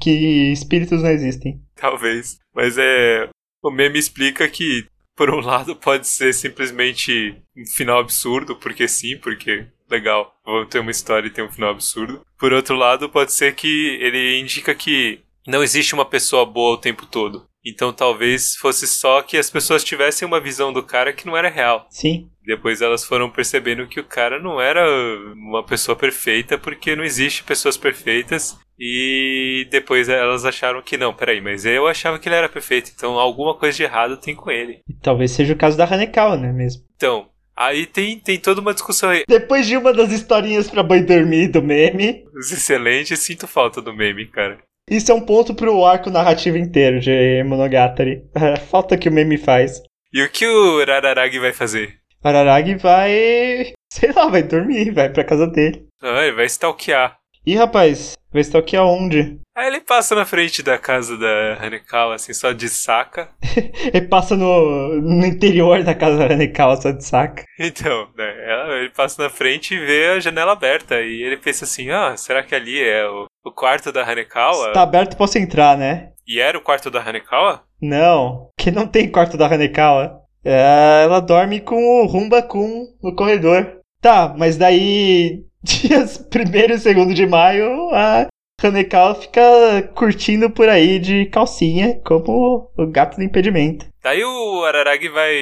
que espíritos não existem. Talvez. Mas é. O meme explica que, por um lado, pode ser simplesmente um final absurdo, porque sim, porque legal, vamos ter uma história e ter um final absurdo. Por outro lado, pode ser que ele indica que não existe uma pessoa boa o tempo todo. Então talvez fosse só que as pessoas tivessem uma visão do cara que não era real. Sim. Depois elas foram percebendo que o cara não era uma pessoa perfeita, porque não existe pessoas perfeitas. E depois elas acharam que não, peraí, mas eu achava que ele era perfeito, então alguma coisa de errado tem com ele. E talvez seja o caso da Hanekawa, né, mesmo? Então, aí tem, tem toda uma discussão aí. Depois de uma das historinhas pra boi dormir do meme, Excelente, sinto falta do meme, cara. isso é um ponto pro arco narrativo inteiro de Monogatari. Falta que o meme faz. E o que o Rararagi vai fazer? Araragi vai. Sei lá, vai dormir, vai pra casa dele. Ah, ele vai stalkear. Ih, rapaz, vai estar aqui aonde? Aí ele passa na frente da casa da Hanekawa, assim, só de saca. Ele passa no, no interior da casa da Hanekawa, só de saca. Então, né, ela- ele passa na frente e vê a janela aberta. E ele pensa assim: ah, será que ali é o, o quarto da Hanekawa? Se tá aberto, posso entrar, né? E era o quarto da Hanekawa? Não, que não tem quarto da Hanekawa. É, ela dorme com o Rumba-kun no corredor. Tá, mas daí, dias 1 e 2 de maio, a Hanekawa fica curtindo por aí de calcinha, como o gato do impedimento. Daí o Araragi vai.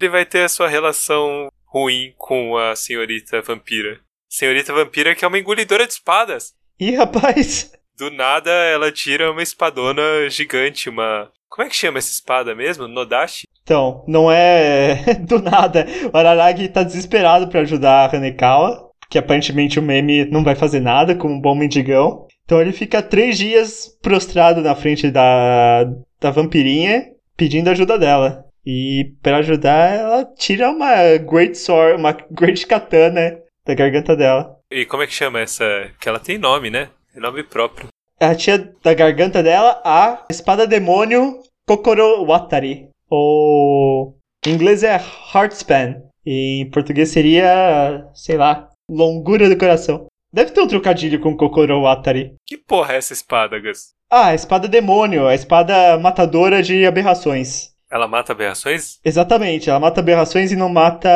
Ele vai ter a sua relação ruim com a senhorita vampira. Senhorita vampira que é uma engolidora de espadas. Ih, rapaz, Do nada ela tira uma espadona gigante, uma. Como é que chama essa espada mesmo? Nodashi? Então, não é do nada. O Araragi tá desesperado pra ajudar a Hanekawa, porque aparentemente o meme não vai fazer nada como um bom mendigão. Então ele fica três dias prostrado na frente da, da vampirinha, pedindo ajuda dela. E pra ajudar, ela tira uma Great Sword, uma Great Katana da garganta dela. E como é que chama essa? Que ela tem nome, né? Tem nome próprio. Ela tira da garganta dela a espada demônio Kokoro Watari. Ou Em inglês é heartspan. E em português seria, sei lá, longura do coração. Deve ter um trocadilho com Kokoro Atari. Que porra é essa espada, Gus? Ah, a espada demônio, a espada matadora de aberrações. Ela mata aberrações? Exatamente, ela mata aberrações e não mata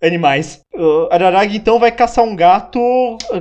animais. O Araragi então vai caçar um gato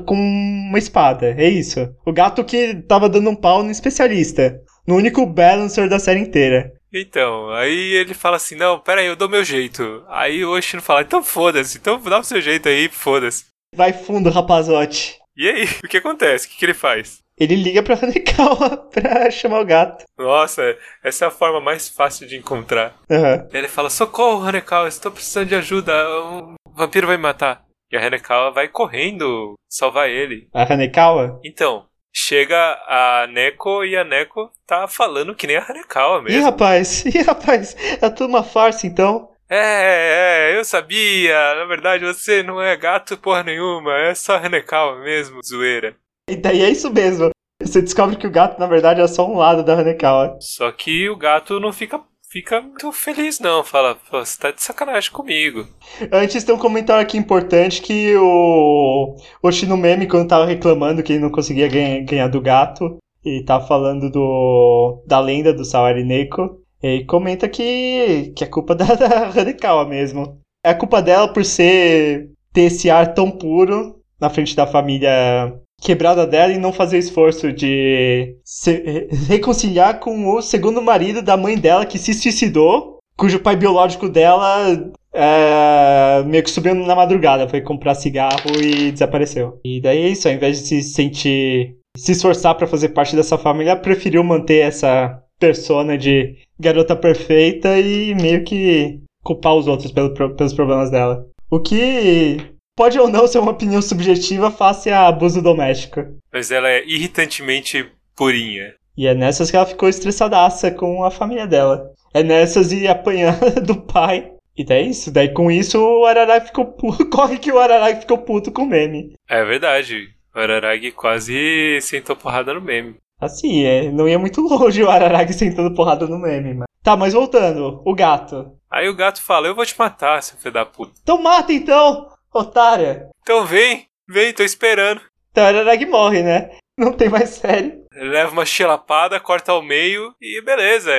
com uma espada, é isso. O gato que tava dando um pau no especialista. No único balancer da série inteira. Então, aí ele fala assim: Não, pera aí, eu dou meu jeito. Aí o Oshino fala: Então foda-se, então dá o seu jeito aí, foda-se. Vai fundo, rapazote. E aí, o que acontece? O que, que ele faz? Ele liga pra Hanekawa pra chamar o gato. Nossa, essa é a forma mais fácil de encontrar. Aham. Ele fala: Socorro, Hanekawa, estou precisando de ajuda. Um vampiro vai me matar. E a Hanekawa vai correndo salvar ele. A Hanekawa? Então, chega a Neko e a Neko tá falando que nem a Hanekawa Ih, mesmo. rapaz, ih, rapaz, é tudo uma farsa então. É, é, eu sabia. Na verdade, você não é gato porra nenhuma. É só Hanekawa mesmo, zoeira. E daí é isso mesmo. Você descobre que o gato, na verdade, é só um lado da Hanekawa. Só que o gato não fica, fica muito feliz, não. Fala, "Pô, você tá de sacanagem comigo. Antes tem um comentário aqui importante que o Oshino Meme, quando tava reclamando que ele não conseguia ganhar, ganhar do gato, e tava falando do da lenda do Sawari Neko, ele comenta que, que é culpa da, da mesmo. É culpa dela por ser ter esse ar tão puro na frente da família quebrada dela e não fazer esforço de se reconciliar com o segundo marido da mãe dela que se suicidou, cujo pai biológico dela é, meio que subiu na madrugada, foi comprar cigarro e desapareceu. E daí é isso, ao invés de se sentir, se esforçar pra fazer parte dessa família, preferiu manter essa persona de garota perfeita e meio que culpar os outros pelo- pelos problemas dela. O que pode ou não ser uma opinião subjetiva face a abuso doméstico. Mas ela é irritantemente purinha. E é nessas que ela ficou estressadaça com a família dela. É nessas e apanhando do pai. E daí é isso. Daí com isso o Araragi ficou puto. Corre que o Araragi ficou puto com o meme. É verdade. O Araragi quase sentou porrada no meme. Assim, é, não ia muito longe o Araragi sentando porrada no meme, mas. Tá, mas voltando, o gato. Aí o gato fala: Eu vou te matar, seu filho da puta. Então mata então, otária. Então vem, vem, tô esperando. Então o Araragi morre, né? Não tem mais série. Ele leva uma chilapada, corta ao meio e beleza.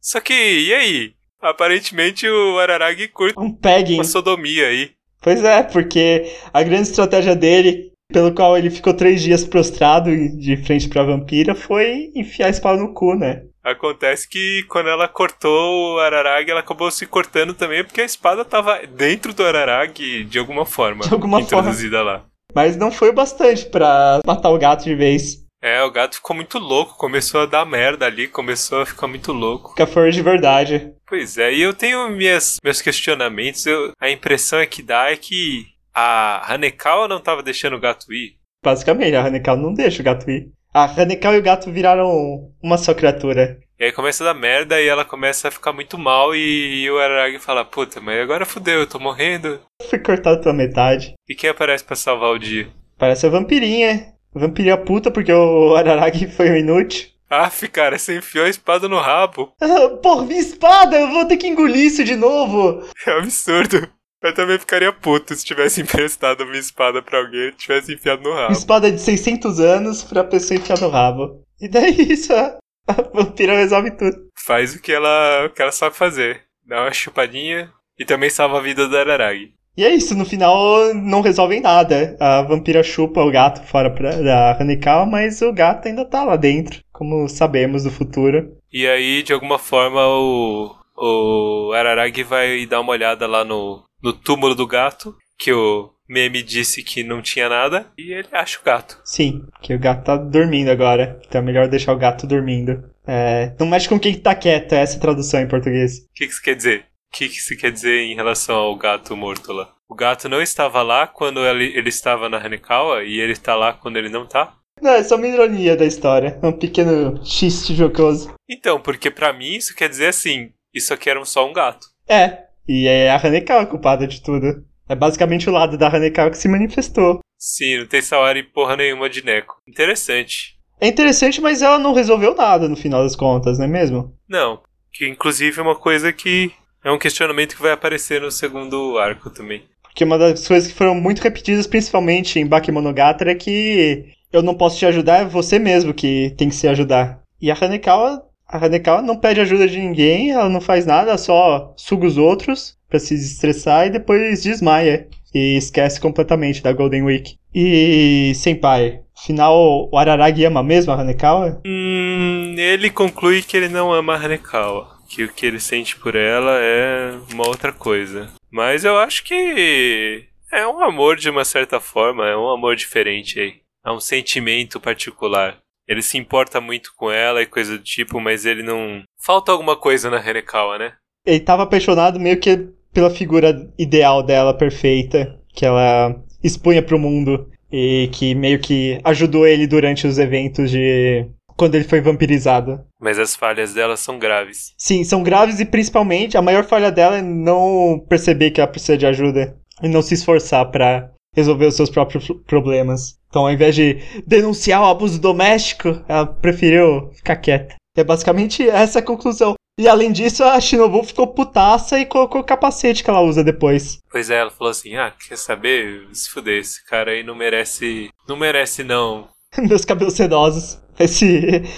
Só que, e aí? Aparentemente o Araragi curte Um pegging. uma sodomia aí. Pois é, porque a grande estratégia dele, pelo qual ele ficou três dias prostrado de frente pra vampira, foi enfiar a espada no cu, né? Acontece que quando ela cortou o Araragi, ela acabou se cortando também, porque a espada tava dentro do Araragi de alguma forma. De alguma forma. introduzida lá. Mas não foi o bastante pra matar o gato de vez. É, o gato ficou muito louco, começou a dar merda ali, começou a ficar muito louco. Fica for de verdade. Pois é, e eu tenho minhas, meus questionamentos. eu- a impressão é que dá é que a Hanekawa não tava deixando o gato ir. Basicamente, a Hanekawa não deixa o gato ir. A Hanekawa e o gato viraram uma só criatura. E aí começa a dar merda e ela começa a ficar muito mal e, o Araragi fala, puta, mas agora fudeu, eu tô morrendo. Foi cortado pela metade. E quem aparece pra salvar o dia? Parece a vampirinha. Vampirinha puta porque o Araragi foi um inútil. Aff, cara, você enfiou a espada no rabo. Ah, Porra, minha espada! Eu vou ter que engolir isso de novo! É absurdo. Eu também ficaria puto se tivesse emprestado minha espada pra alguém e tivesse enfiado no rabo. Espada de 600 anos pra pessoa enfiar no rabo. E daí isso, a, a vampira resolve tudo. Faz o que ela, o que ela sabe fazer. Dá uma chupadinha e também salva a vida do Araragi. E é isso, no final não resolvem nada. A vampira chupa o gato fora pra, da Hanekawa, mas o gato ainda tá lá dentro, como sabemos do futuro. E aí, de alguma forma, o, o Araragi vai dar uma olhada lá no, no túmulo do gato, que o meme disse que não tinha nada, e ele acha o gato. Sim, que o gato tá dormindo agora. Então é melhor deixar o gato dormindo. É, não mexe com quem tá quieto, é essa tradução em português. O que, que isso quer dizer? O que, que isso quer dizer em relação ao gato morto lá? O gato não estava lá quando ele, ele estava na Hanekawa e ele está lá quando ele não tá? Não, é só uma ironia da história. Um pequeno xiste jocoso. Então, porque pra mim isso quer dizer assim, isso aqui era só um gato. É, e é a Hanekawa culpada de tudo. É basicamente o lado da Hanekawa que se manifestou. Sim, não tem Sawari porra nenhuma de Neko. Interessante. É interessante, mas ela não resolveu nada no final das contas, não é mesmo? Não, que inclusive é uma coisa que É um questionamento que vai aparecer no segundo arco também. Porque uma das coisas que foram muito repetidas, principalmente em Bakemonogatari, é que eu não posso te ajudar, é você mesmo que tem que se ajudar. E a Hanekawa, a Hanekawa não pede ajuda de ninguém, ela não faz nada, só suga os outros pra se desestressar e depois desmaia. E esquece completamente da Golden Week. E, Senpai, afinal, o Araragi ama mesmo a Hanekawa? Hum, ele conclui que ele não ama a Hanekawa. Que o que ele sente por ela é uma outra coisa. Mas eu acho que é um amor de uma certa forma, é um amor diferente aí. É um sentimento particular. Ele se importa muito com ela e coisa do tipo, mas ele não. Falta alguma coisa na Hanekawa, né? Ele tava apaixonado meio que pela figura ideal dela, perfeita, que ela expunha pro mundo. E que meio que ajudou ele durante os eventos de. quando ele foi vampirizado. Mas as falhas dela são graves. Sim, são graves e principalmente a maior falha dela é não perceber que ela precisa de ajuda e não se esforçar pra resolver os seus próprios problemas. Então, ao invés de denunciar o abuso doméstico, ela preferiu ficar quieta. É basicamente essa a conclusão. E além disso, a Shinobu ficou putaça e colocou o capacete que ela usa depois. Pois é, ela falou assim: ah, quer saber? Se fuder, esse cara aí não merece. Não merece, não. Meus cabelos sedosos. Esse,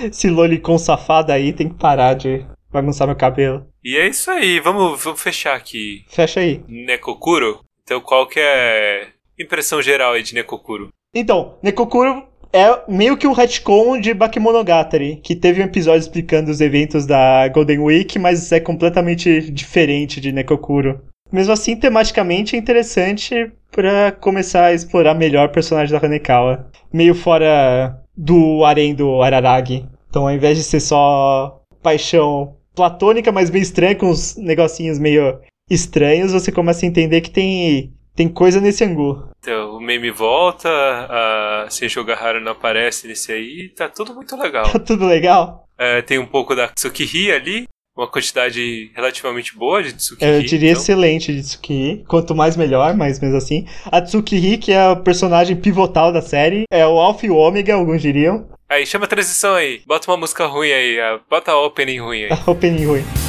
esse lolicon safado aí tem que parar de bagunçar meu cabelo. E é isso aí, vamos, vamos fechar aqui. Fecha aí. Nekokuro? Então qual que é impressão geral aí de Nekokuro? Então, Nekokuro é meio que um retcon de Bakemonogatari, que teve um episódio explicando os eventos da Golden Week, mas é completamente diferente de Nekokuro. Mesmo assim, tematicamente é interessante pra começar a explorar melhor o personagem da Hanekawa. Meio fora do harém do Araragi. Então, ao invés de ser só paixão platônica, mas meio estranha, com uns negocinhos meio estranhos, você começa a entender que tem, tem coisa nesse angu. Então, o meme volta, a Senjo Gahara não aparece nesse aí, tá tudo muito legal. Tá tudo legal? É, tem um pouco da Tsukiri ali, uma quantidade relativamente boa de Tsukiri. Eu diria então, excelente de Tsukiri. Quanto mais melhor, mas mesmo assim. A Tsukiri, que é o personagem pivotal da série, é o Alpha e o Ômega, alguns diriam. Aí, chama a transição aí. Bota uma música ruim aí, bota a opening ruim aí. A opening ruim.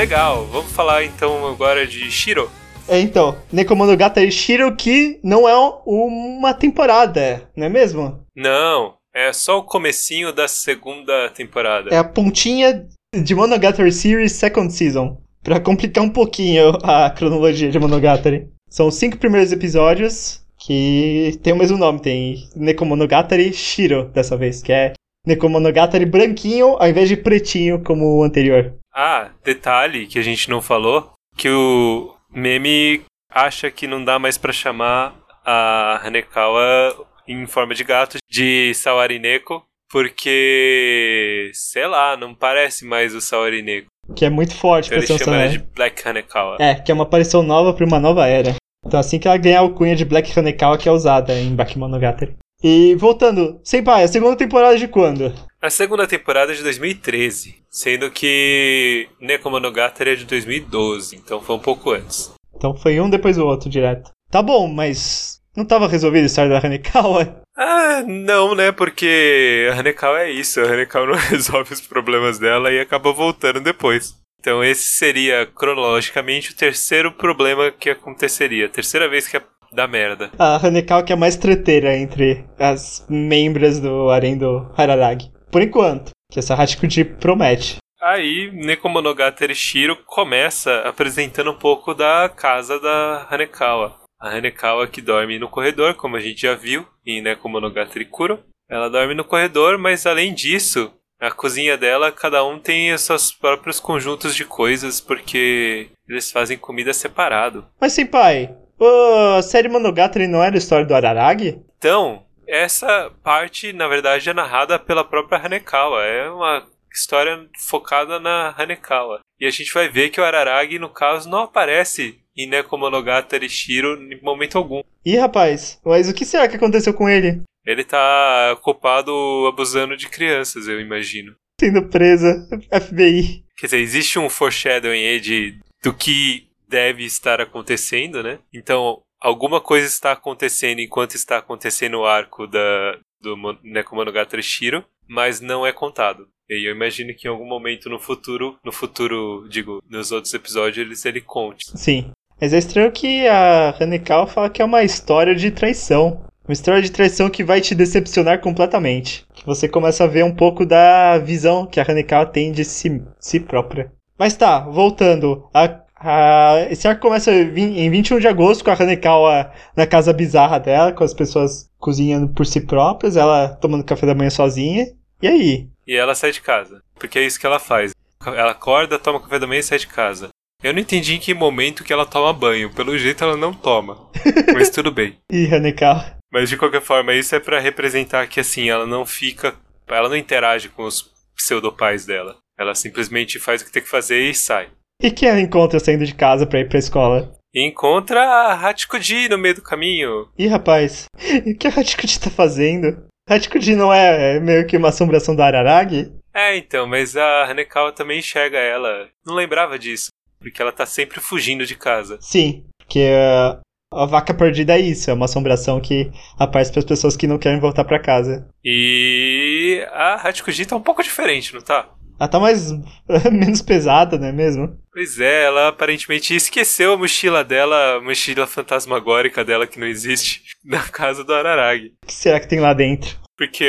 Legal, vamos falar então agora de Shiro. É, então, Nekomonogatari Shiro, que não é uma temporada, não é mesmo? Não, é só o comecinho da segunda temporada. É a pontinha de Monogatari Series Second Season. Pra complicar um pouquinho a cronologia de Monogatari. São os cinco primeiros episódios que tem o mesmo nome, tem Nekomonogatari Shiro dessa vez, que é Nekomonogatari branquinho ao invés de pretinho como o anterior. Ah, detalhe que a gente não falou, que o meme acha que não dá mais pra chamar a Hanekawa em forma de gato de Sawarineko, porque, sei lá, não parece mais o Sawarineko. Que é muito forte Então pra ele chama ela de. Black Hanekawa. É, que é uma aparição nova pra uma nova era. Então assim que ela ganhar a alcunha de Black Hanekawa que é usada em Bakemonogatari. E voltando, Senpai, a segunda temporada de quando? A segunda temporada é de 2013, sendo que Nekomonogatari é de 2012, então foi um pouco antes. Então foi um depois do outro direto. Tá bom, mas não tava resolvida a história da Hanekawa? Ah, não, né? Porque a Hanekawa é isso, a Hanekawa não resolve os problemas dela e acaba voltando depois. Então esse seria, cronologicamente, o terceiro problema que aconteceria. A terceira vez que ia dar merda. A Hanekawa que é a mais treteira entre as membros do harém do Hararagi. Por enquanto, que essa Hachikuji promete. Aí, Nekomonogatari Shiro começa apresentando um pouco da casa da Hanekawa. A Hanekawa que dorme no corredor, como a gente já viu em Nekomonogatari Kuro. Ela dorme no corredor, mas além disso, a cozinha dela, cada um tem os seus próprios conjuntos de coisas, porque eles fazem comida separado. Mas Senpai, ô, a série Monogatari não era a história do Araragi? Então, essa parte, na verdade, é narrada pela própria Hanekawa. É uma história focada na Hanekawa. E a gente vai ver que o Araragi, no caso, não aparece em Nekomonogatari Shiro em momento algum. Ih, rapaz, mas o que será que aconteceu com ele? Ele tá culpado abusando de crianças, eu imagino. Sendo presa, FBI. Quer dizer, existe um foreshadowing aí de, do que deve estar acontecendo, né? Então, alguma coisa está acontecendo enquanto está acontecendo o arco da, do Mon- Nekomonogatari Shiro, mas não é contado. E eu imagino que em algum momento no futuro, no futuro, digo, nos outros episódios, ele conte. Sim. Mas é estranho que a Hanekawa fala que é uma história de traição. Uma história de traição que vai te decepcionar completamente. Que você começa a ver um pouco da visão que a Hanekawa tem de si, si própria. Mas tá, voltando. A, a- esse arco começa em 21 de agosto com a Hanekawa na casa bizarra dela, com as pessoas cozinhando por si próprias, ela tomando café da manhã sozinha. E aí? E ela sai de casa. Porque é isso que ela faz. Ela acorda, toma café da manhã e sai de casa. Eu não entendi em que momento que ela toma banho. Pelo jeito ela não toma. Mas tudo bem. Ih, Hanekawa. Mas de qualquer forma, isso é pra representar que assim, ela não fica. Ela não interage com os pseudopais dela. Ela simplesmente faz o que tem que fazer e sai. E quem ela encontra saindo de casa pra ir pra escola? E encontra a Hachikuji no meio do caminho. Ih, rapaz, o que a Hachikuji tá fazendo? Hachikuji não é meio que uma assombração da Araragi? É, então, mas a Hanekawa também enxerga ela. Não lembrava disso. Porque ela tá sempre fugindo de casa. Sim, porque uh, a vaca perdida é isso, é uma assombração que aparece para as pessoas que não querem voltar pra casa. E a Hachikuji tá um pouco diferente, não tá? Ela tá mais menos pesada, não é mesmo? Pois é, ela aparentemente esqueceu a mochila dela, a mochila fantasmagórica dela que não existe, na casa do Araragi. O que será que tem lá dentro? Porque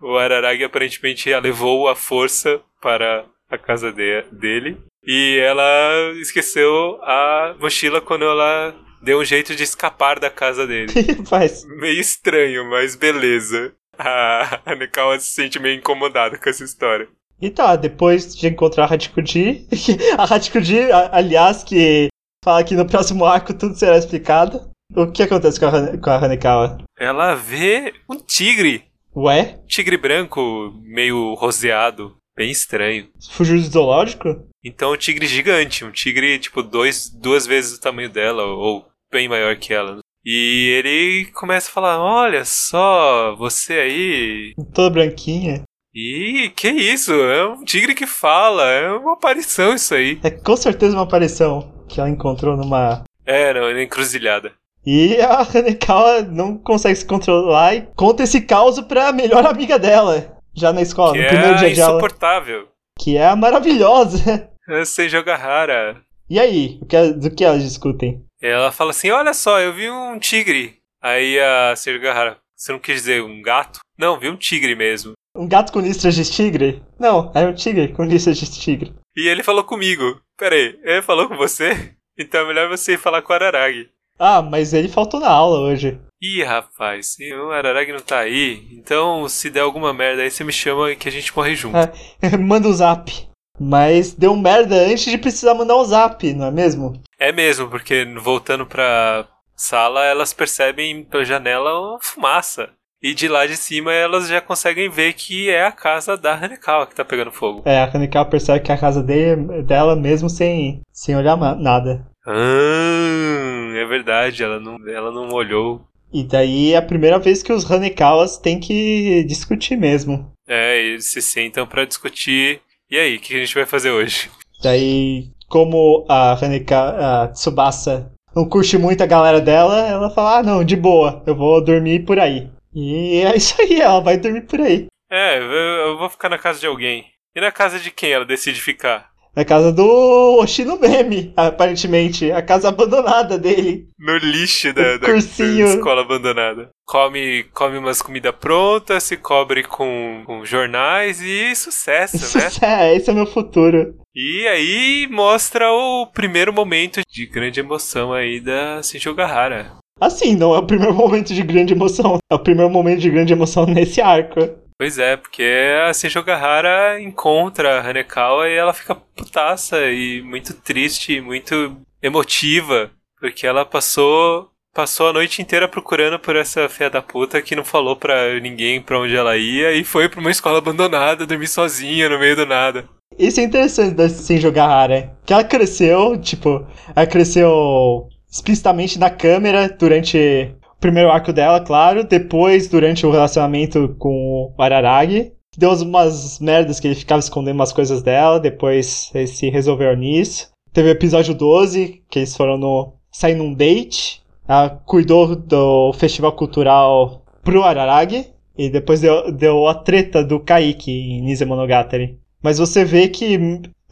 o Araragi aparentemente a levou à força para a casa de- dele. E ela esqueceu a mochila quando ela deu um jeito de escapar da casa dele. Faz? meio estranho, mas beleza. A Hanekawa se sente meio incomodada com essa história. E tá, depois de encontrar a Hachikuji, a Hachikuji, aliás, que fala que no próximo arco tudo será explicado. O que acontece com a, com a Hanekawa? Ela vê um tigre. Ué? Tigre branco, meio roseado. Bem estranho. Fugiu do zoológico? Então, um tigre gigante. Um tigre, tipo, dois, duas vezes o tamanho dela, ou bem maior que ela. E ele começa a falar: Olha só, você aí. Toda branquinha. Ih, que isso? É um tigre que fala. É uma aparição isso aí. É com certeza uma aparição que ela encontrou numa. É, não, é encruzilhada. E a Hanekawa não consegue se controlar e conta esse caos pra melhor amiga dela. Já na escola, Que no primeiro é dia de aula. insuportável. Que é a maravilhosa. É sem jogar rara. E aí, o que, do que elas discutem? Ela fala assim: Olha só, eu vi um tigre. Aí a Sergahara, você não quis dizer um gato? Não, vi um tigre mesmo. Um gato com listras de tigre? Não, é um tigre com listras de tigre. E ele falou comigo. Peraí, ele falou com você? Então é melhor você ir falar com o Araragi. Ah, mas ele faltou na aula hoje. Ih, rapaz, o Araragi não tá aí, então se der alguma merda aí você me chama que a gente morre junto. Ah. Manda um zap. Mas deu merda antes de precisar mandar um zap, não é mesmo? É mesmo, porque voltando pra sala, elas percebem pela janela uma fumaça. E de lá de cima elas já conseguem ver que é a casa da Hanekawa que tá pegando fogo. É, a Hanekawa percebe que é a casa dele, dela mesmo sem, sem olhar nada. Ah, é verdade, ela não, ela não olhou. E daí é a primeira vez que os Hanekawas têm que discutir mesmo. É, eles se sentam pra discutir. E aí, o que a gente vai fazer hoje? Daí, como a Haneka, a Tsubasa não curte muito a galera dela, ela fala, ah não, de boa, eu vou dormir por aí. E é isso aí, ela vai dormir por aí. É, eu, vou ficar na casa de alguém. E na casa de quem ela decide ficar? Na casa do Oshinomemi, aparentemente. A casa abandonada dele. No lixo da, da, cursinho. da escola abandonada. Come, come umas comidas prontas, se cobre com, com jornais e sucesso, né? Isso é, esse é o meu futuro. E aí mostra o primeiro momento de grande emoção aí da Shinjo Gahara. Assim, não é o primeiro momento de grande emoção. É o primeiro momento de grande emoção nesse arco. Pois é, porque a Shinjo Gahara encontra a Hanekawa e ela fica putaça e muito triste, muito emotiva, porque ela passou passou a noite inteira procurando por essa filha da puta que não falou pra ninguém pra onde ela ia e foi pra uma escola abandonada, dormir sozinha no meio do nada. Isso é interessante da Senjo Gahara. Que ela cresceu, tipo, ela cresceu explicitamente na câmera durante o primeiro arco dela, claro. Depois, durante o relacionamento com o Araragi. Deu umas merdas que ele ficava escondendo umas coisas dela. Depois eles se resolveram nisso. Teve o episódio 12, que eles foram no. sair num date. Ela cuidou do festival cultural pro Araragi e depois deu, deu a treta do Kaique em Nise Monogatari. Mas você vê que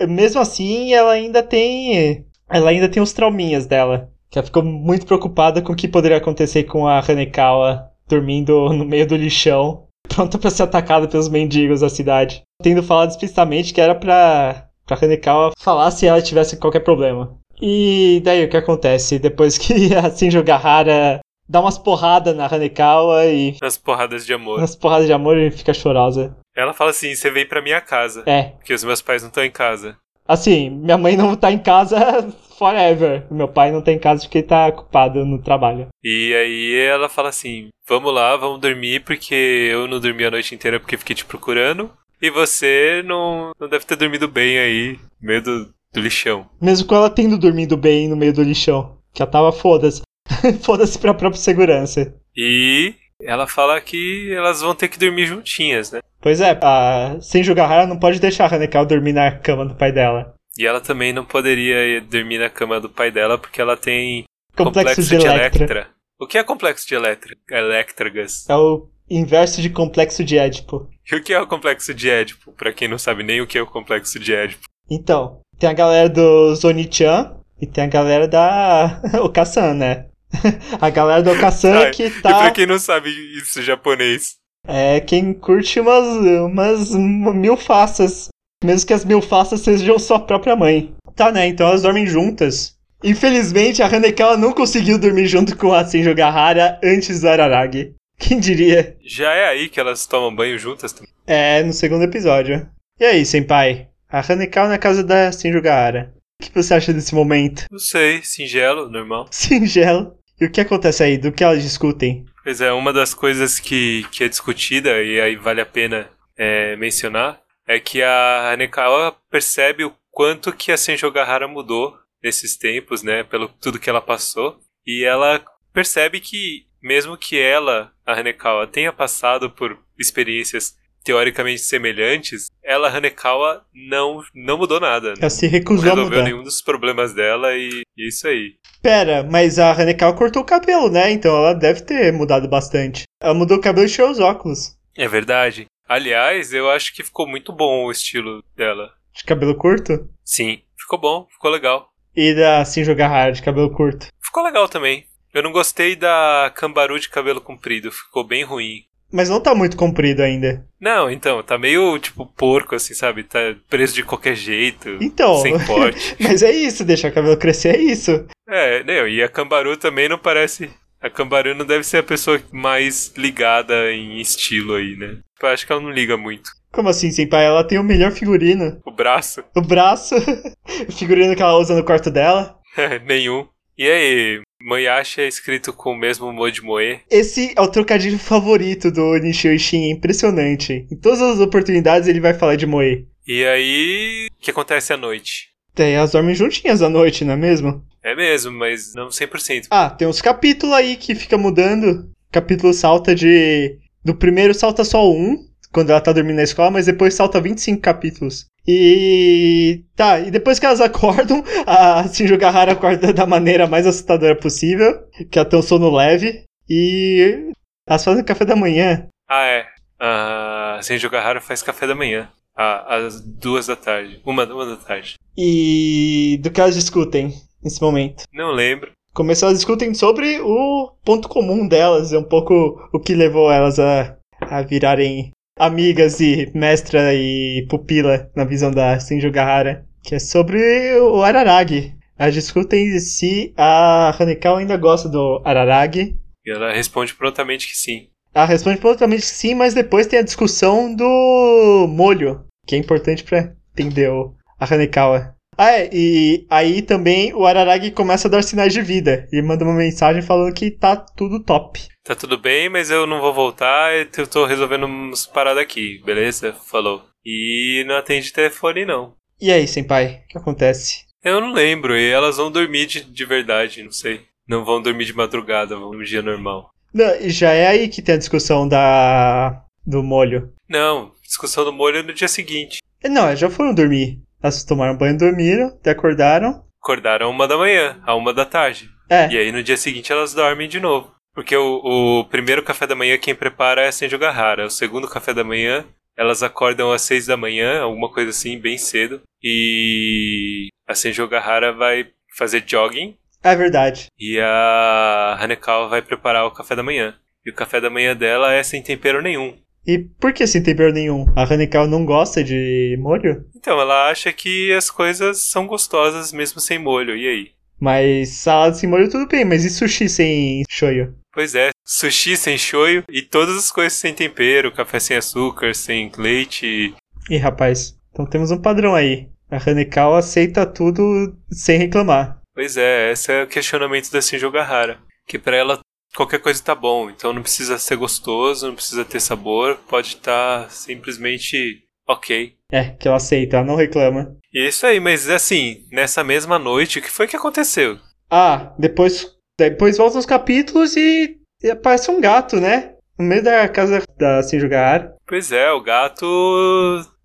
mesmo assim ela ainda tem ela ainda tem os trauminhas dela, que ela ficou muito preocupada com o que poderia acontecer com a Hanekawa dormindo no meio do lixão, pronta pra ser atacada pelos mendigos da cidade. Tendo falado explicitamente que era pra, pra Hanekawa falar se ela tivesse qualquer problema. E daí o que acontece? Depois que a Shinjo Gahara dá umas porradas na Hanekawa e Nas porradas de amor. umas porradas de amor e fica chorosa. Ela fala assim: você vem pra minha casa. É, Porque os meus pais não estão em casa. assim, minha mãe não tá em casa forever. Meu pai não tá em casa porque ele tá ocupado no trabalho. E aí ela fala assim: vamos lá, vamos dormir, porque eu não dormi a noite inteira porque fiquei te procurando. E você não, não deve ter dormido bem aí, no meio do, do lixão. Mesmo com ela tendo dormido bem no meio do lixão. Que ela tava foda-se. foda-se pra própria segurança. E ela fala que elas vão ter que dormir juntinhas, né? Pois é, a Senju Gahara não pode deixar a Hanekawa dormir na cama do pai dela. E ela também não poderia dormir na cama do pai dela porque ela tem Complexo, de Electra. O que é complexo de Electra? Electra, Gus. É o inverso de complexo de Édipo. E o que é o complexo de Édipo? Pra quem não sabe nem o que é o complexo de Édipo. Então, tem a galera do Zonichan e tem a galera da Okasan, né? a galera do Okasan Ah, que E tá. pra quem não sabe isso japonês. É quem curte umas, umas mil faças. Mesmo que as mil faças sejam sua própria mãe. Tá, né? Então elas dormem juntas. Infelizmente, a Hanekawa não conseguiu dormir junto com a Senjo Gahara antes do Araragi. Quem diria? Já é aí que elas tomam banho juntas também. É, no segundo episódio. E aí, senpai? A Hanekawa na casa da Senju Gahara. O que você acha desse momento? Não sei, singelo, normal. Singelo. E o que acontece aí? Do que elas discutem? Pois é, uma das coisas que, que é discutida, e aí vale a pena é, mencionar, é que a Hanekawa percebe o quanto que a Senjo Gahara mudou nesses tempos, né, pelo tudo que ela passou, e ela percebe que mesmo que ela, a Hanekawa, tenha passado por experiências teoricamente semelhantes, ela, Hanekawa, não, não mudou nada. Ela se Não recusou a resolveu mudar. nenhum dos problemas dela e, e isso aí. Pera, mas a Hanekawa cortou o cabelo, né? Então ela deve ter mudado bastante. Ela mudou o cabelo e tirou os óculos. É verdade. Aliás, eu acho que ficou muito bom o estilo dela. De cabelo curto. Sim, ficou bom, ficou legal. E da Shinjo Gahara de cabelo curto. Ficou legal também. Eu não gostei da Cambaru de cabelo comprido, ficou bem ruim. Mas não tá muito comprido ainda. Não, então, tá meio tipo porco, assim, sabe? Tá preso de qualquer jeito. Então. Sem corte. Mas é isso, deixar o cabelo crescer é isso. É, não, e a Cambaru também não parece. A Cambaru não deve ser a pessoa mais ligada em estilo aí, né? Eu acho que ela não liga muito. Como assim, senpai? Ela tem o melhor figurino. O braço, O braço, o figurino que ela usa no quarto dela. nenhum. E aí, Moyashi é escrito com o mesmo Moji Moe. Esse é o trocadilho favorito do Nishio Ishin, é impressionante. Em todas as oportunidades ele vai falar de Moe. E aí, o que acontece à noite? Tem, elas dormem juntinhas à noite, não é mesmo? É mesmo, mas não 100%. Ah, tem uns capítulos aí que fica mudando. Capítulo salta de. Do primeiro salta só um, quando ela tá dormindo na escola, mas depois salta 25 capítulos. E. Tá, e depois que elas acordam, a Shinjo Gahara acorda da maneira mais assustadora possível, que ela tem um sono leve. E. Elas fazem café da manhã. Ah, é. A Senjo Gahara faz café da manhã. Às duas da tarde. Uma, uma da tarde. E. Do que elas discutem nesse momento. Não lembro. Começou elas discutem sobre o ponto comum delas, é um pouco o que levou elas a, a virarem amigas e mestra e pupila na visão da Gahara, que é sobre o Araragi. Elas discutem se a Hanekawa ainda gosta do Araragi. E ela responde prontamente que sim. Ela responde prontamente que sim, mas depois tem a discussão do molho, que é importante pra entender a Hanekawa. Ah, é, e aí também o Araragi começa a dar sinais de vida e manda uma mensagem falando que tá tudo top. Tá tudo bem, mas eu não vou voltar. Eu tô resolvendo umas paradas aqui, beleza? Falou. E não atende telefone, não. E aí, senpai, o que acontece? Eu não lembro. E elas vão dormir de, de verdade, não sei. Não vão dormir de madrugada, vão no dia normal. Não, já é aí que tem a discussão da do molho. Não, discussão do molho é no dia seguinte. Não, já foram dormir. Elas tomaram banho, dormiram, até acordaram. Acordaram uma da manhã, a uma da tarde. É, E aí no dia seguinte elas dormem de novo. Porque o, o primeiro café da manhã quem prepara é a Senju Gahara. O segundo café da manhã elas acordam às seis da manhã, alguma coisa assim, bem cedo. E a Senju Gahara vai fazer jogging é verdade. e a Hanekawa vai preparar o café da manhã. E o café da manhã dela é sem tempero nenhum. E por que sem tempero nenhum? A Hanekawa não gosta de molho? Então ela acha que as coisas são gostosas mesmo sem molho. E aí? Mas salada sem molho tudo bem, mas e sushi sem shoyu? Pois é, sushi sem shoyu e todas as coisas sem tempero, café sem açúcar, sem leite. Ih, rapaz, então temos um padrão aí. A Hanekawa aceita tudo sem reclamar. Pois é, esse é o questionamento da Shinjo Gahara. Que pra ela qualquer coisa tá bom, então não precisa ser gostoso, não precisa ter sabor, pode estar simplesmente ok. É, que ela aceita, ela não reclama. Isso aí, mas assim, nessa mesma noite, o que foi que aconteceu? Ah, depois, depois volta os capítulos e, e aparece um gato, né? No meio da casa da Shinjo Gahara. Pois é, o gato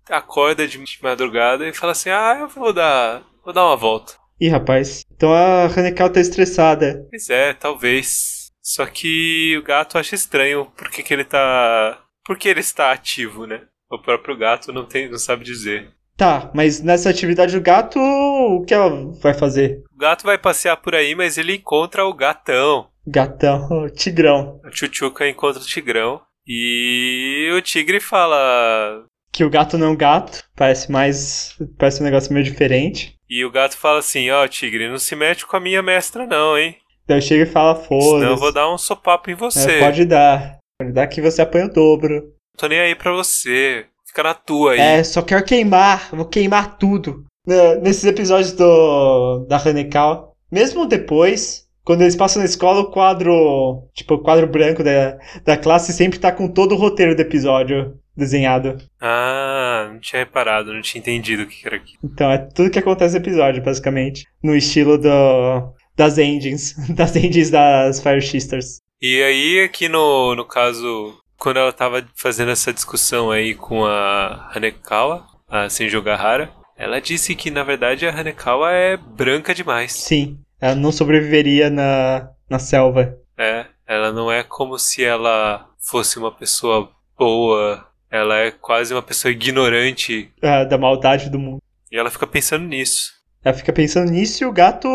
acorda de madrugada e fala assim: Ah, eu vou dar. vou dar uma volta. Ih, rapaz. Então a Hanekawa tá estressada. Pois é, talvez. Só que o gato acha estranho porque que ele tá. Por que ele está ativo, né? O próprio gato não, tem, não sabe dizer. Tá, mas nessa atividade do gato, o que ela vai fazer? O gato vai passear por aí, mas ele encontra o gatão. Gatão, tigrão. A Chuchuca encontra o tigrão. E o tigre fala. Que o gato não é um gato, parece mais. Parece um negócio meio diferente. E o gato fala assim: Ó, tigre, não se mete com a minha mestra, não, hein? Daí chega e fala, Senão eu foda-se. vou dar um sopapo em você. É, pode dar. Pode dar que você apanha o dobro. Tô nem aí pra você. Fica na tua aí. É, só quero queimar. Vou queimar tudo. Nesses episódios do da Hanekawa, mesmo depois, quando eles passam na escola, o quadro, tipo, o quadro branco da, da classe sempre tá com todo o roteiro do episódio desenhado. Ah, não tinha reparado, não tinha entendido o que era aqui. Então é tudo que acontece no episódio, basicamente. No estilo do, das engines. Das engines das Fire Sisters. E aí, aqui no, no caso, quando ela tava fazendo essa discussão aí com a Hanekawa, a Senjo Gahara, ela disse que, na verdade, a Hanekawa é branca demais. Sim, ela não sobreviveria na, na selva. É, ela não é como se ela fosse uma pessoa boa, ela é quase uma pessoa ignorante. ah, da maldade do mundo. E ela fica pensando nisso. Ela fica pensando nisso e o gato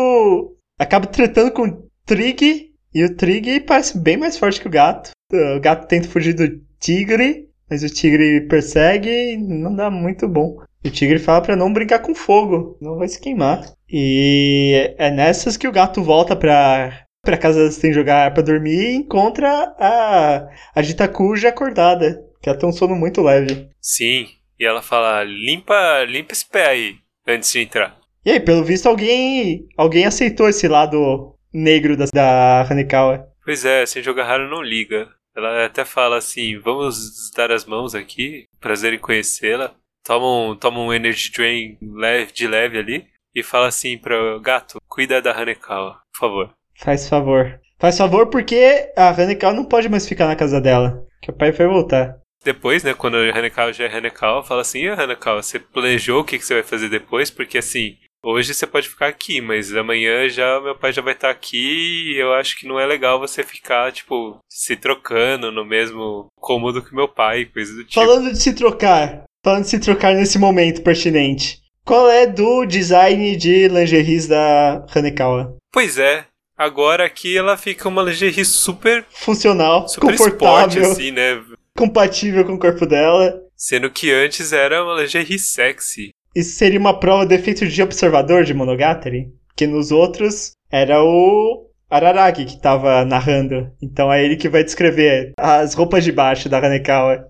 acaba tretando com o Trig. E o Trig parece bem mais forte que o gato. O gato tenta fugir do tigre, mas o tigre persegue e não dá muito bom. O tigre fala pra não brincar com fogo, não vai se queimar. E é nessas que o gato volta pra, pra casa sem jogar pra dormir e encontra a, a Jitakuja acordada, que ela tem um sono muito leve. Sim, e ela fala: limpa, limpa esse pé aí, antes de entrar. E aí, pelo visto, alguém alguém aceitou esse lado negro da, da Hanekawa. Pois é, sem jogar raro não liga. Ela até fala assim: vamos dar as mãos aqui, prazer em conhecê-la. Toma um, toma um energy drain leve, de leve ali e fala assim para gato: cuida da Hanekawa, por favor. Faz favor. Faz favor porque a Hanekawa não pode mais ficar na casa dela. Que o pai vai voltar. Depois, né, quando a Hanekawa já é Hanekawa, fala assim: "Ah, Hanekawa, você planejou o que, que você vai fazer depois? Porque assim, hoje você pode ficar aqui, mas amanhã já meu pai já vai estar aqui e eu acho que não é legal você ficar, tipo, se trocando no mesmo cômodo que meu pai, coisa do tipo. Falando de se trocar. Falando de se trocar nesse momento pertinente. Qual é do design de lingeries da Hanekawa? Pois é, agora aqui ela fica uma lingerie super, Funcional, super esporte, confortável, assim, né? compatível com o corpo dela. Sendo que antes era uma lingerie sexy. Isso seria uma prova de efeito de observador de Monogatari? Porque nos outros era o Araragi que tava narrando. Então é ele que vai descrever as roupas de baixo da Hanekawa.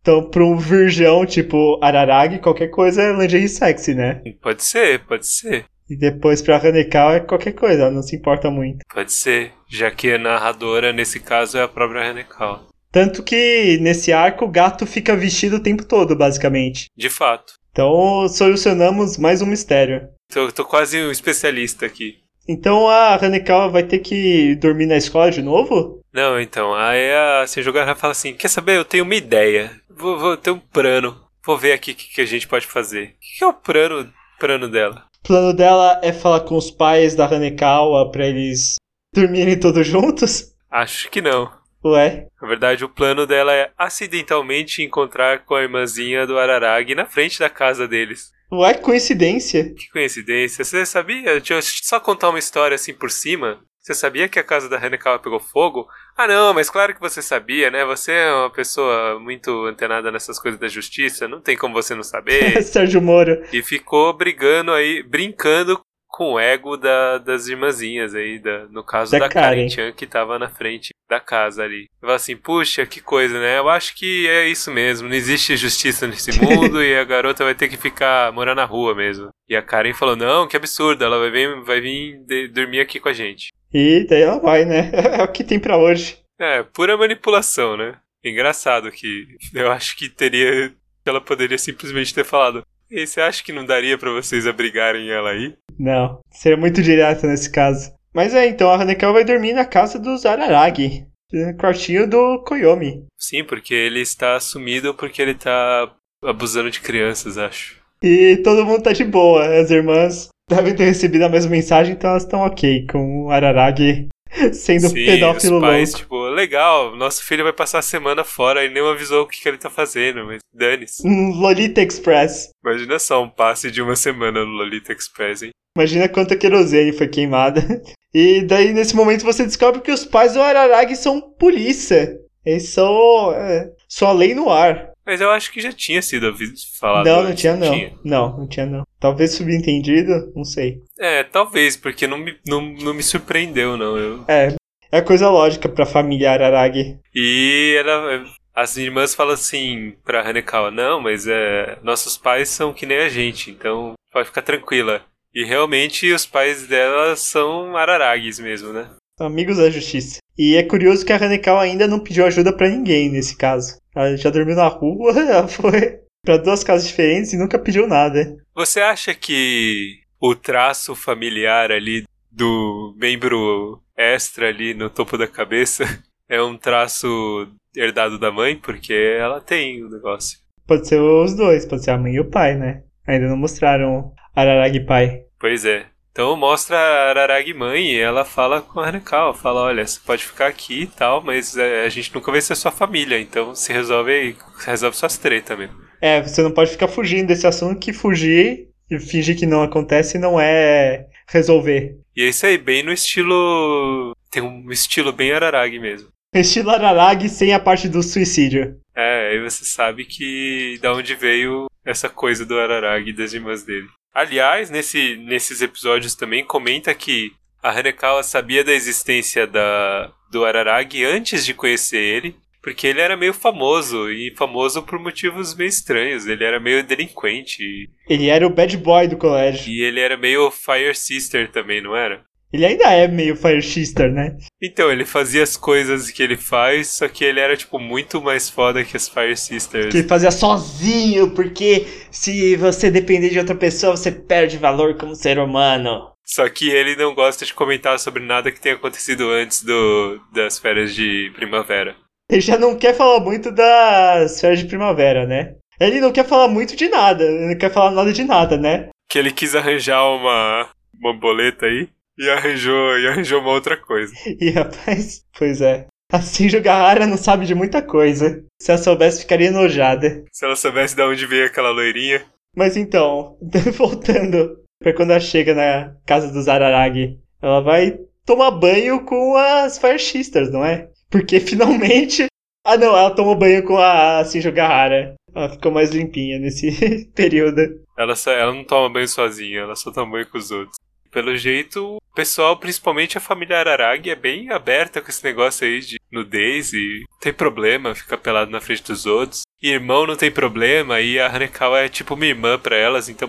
Então, pra um virgão tipo Araragi, qualquer coisa é lingerie sexy, né? pode ser, pode ser. E depois pra Hanekawa é qualquer coisa, ela não se importa muito. Pode ser, já que a narradora, nesse caso, é a própria Hanekawa. Tanto que nesse arco o gato fica vestido o tempo todo, basicamente. De fato. Então solucionamos mais um mistério. Tô, tô quase um especialista aqui. Então a Hanekawa vai ter que dormir na escola de novo? Não, então, aí a Senjogara fala assim, quer saber, eu tenho uma ideia. Vou, vou ter um plano. Vou ver aqui o que, que a gente pode fazer. O que, que é o plano, plano dela? O plano dela é falar com os pais da Hanekawa pra eles dormirem todos juntos? Acho que não. Ué? Na verdade, o plano dela é acidentalmente encontrar com a irmãzinha do Araragi na frente da casa deles. Ué, coincidência. Que coincidência. Você sabia? Deixa eu só contar uma história assim por cima. Você sabia que a casa da Hanekawa pegou fogo? Ah, não, mas claro que você sabia, né? Você é uma pessoa muito antenada nessas coisas da justiça, não tem como você não saber. Sérgio Moro. e ficou brigando aí, brincando com o ego da- das irmãzinhas aí, da- no caso Da da, Karen. Karen Chan, que tava na frente da casa ali. Fala assim, puxa, que coisa, né? Eu acho que é isso mesmo, não existe justiça nesse mundo e a garota vai ter que ficar, morar na rua mesmo. E a Karen falou, não, que absurdo, ela vai vir, vai vir de- dormir aqui com a gente. E daí ela vai, né? É o que tem pra hoje. É, pura manipulação, né? Engraçado que eu acho que teria. Ela poderia simplesmente ter falado. E você acha que não daria pra vocês abrigarem ela aí? Não, seria muito direto nesse caso. Mas é, então a Hanekawa vai dormir na casa dos Araragi. No quartinho do Koyomi. Sim, porque ele está sumido porque ele tá abusando de crianças, acho. E todo mundo tá de boa. As irmãs devem ter recebido a mesma mensagem, então elas estão ok com o Araragi sendo Sim, pedófilo os pais, louco. tipo, legal, nosso filho vai passar a semana fora e nem avisou o que, que ele tá fazendo, mas dane-se. Um Lolita Express. Imagina só um passe de uma semana no Lolita Express, hein? Imagina quanta querosene foi queimada. E daí, nesse momento, você descobre que os pais do Araragi são polícia. Eles são. É, são a lei no ar. Mas eu acho que já tinha sido falado não, não tinha, não. Não, não tinha, não. Talvez subentendido, não sei. É, talvez, porque não me, não, não me surpreendeu, não. Eu, É, é coisa lógica pra família Araragi. E ela, as irmãs falam assim pra Hanekawa, não, mas é, nossos pais são que nem a gente, então pode ficar tranquila. E realmente os pais dela são Araragues mesmo, né? Amigos da justiça. E é curioso que a Hanekawa ainda não pediu ajuda pra ninguém nesse caso. Ela já dormiu na rua, ela foi pra duas casas diferentes e nunca pediu nada. Você acha que o traço familiar ali do membro extra ali no topo da cabeça é um traço herdado da mãe? Porque ela tem o negócio. Pode ser os dois, pode ser a mãe e o pai, né? Ainda não mostraram Araragi pai. Pois é. Então mostra a Araragi mãe e ela fala com a Hanekawa, fala, olha, você pode ficar aqui e tal, mas é, a gente nunca vai ser sua família, então se resolve aí, resolve suas tretas mesmo. É, você não pode ficar fugindo desse assunto que fugir e fingir que não acontece não é resolver. E é isso aí, bem no estilo... tem um estilo bem Araragi mesmo. Estilo Araragi sem a parte do suicídio. É, aí você sabe que da onde veio essa coisa do Araragi e das irmãs dele. Aliás, nesse, nesses episódios também comenta que a Hanekawa sabia da existência da, do Araragi antes de conhecer ele, porque ele era meio famoso, e famoso por motivos meio estranhos. Ele era meio delinquente, Ele era o bad boy do colégio. e ele era meio Fire Sister também, não era? Ele ainda é meio Fire Sister, né? Então, ele fazia as coisas que ele faz, só que ele era, tipo, muito mais foda que as Fire Sisters. Que ele fazia sozinho, porque se você depender de outra pessoa, você perde valor como ser humano. Só que ele não gosta de comentar sobre nada que tenha acontecido antes do, das férias de primavera. Ele já não quer falar muito das férias de primavera, né? Ele não quer falar muito de nada, ele não quer falar nada de nada, né? Que ele quis arranjar uma, uma boleta aí e arranjou, e arranjou uma outra coisa. E rapaz, pois é. Assim Jogahara não sabe de muita coisa. Se ela soubesse, ficaria enojada. Se ela soubesse de onde veio aquela loirinha. Mas então, voltando pra quando ela chega na casa dos Araragi, ela vai tomar banho com as Fire Sisters, não é? Porque finalmente. Ah não, ela tomou banho com a Shinjogahara. Ela ficou mais limpinha nesse período. Ela, só, ela não toma banho sozinha, ela só toma banho com os outros. Pelo jeito, o pessoal, principalmente a família Araragi, é bem aberta com esse negócio aí de nudez e não tem problema ficar pelado na frente dos outros. E irmão não tem problema, e a Hanekawa é tipo uma irmã pra elas, então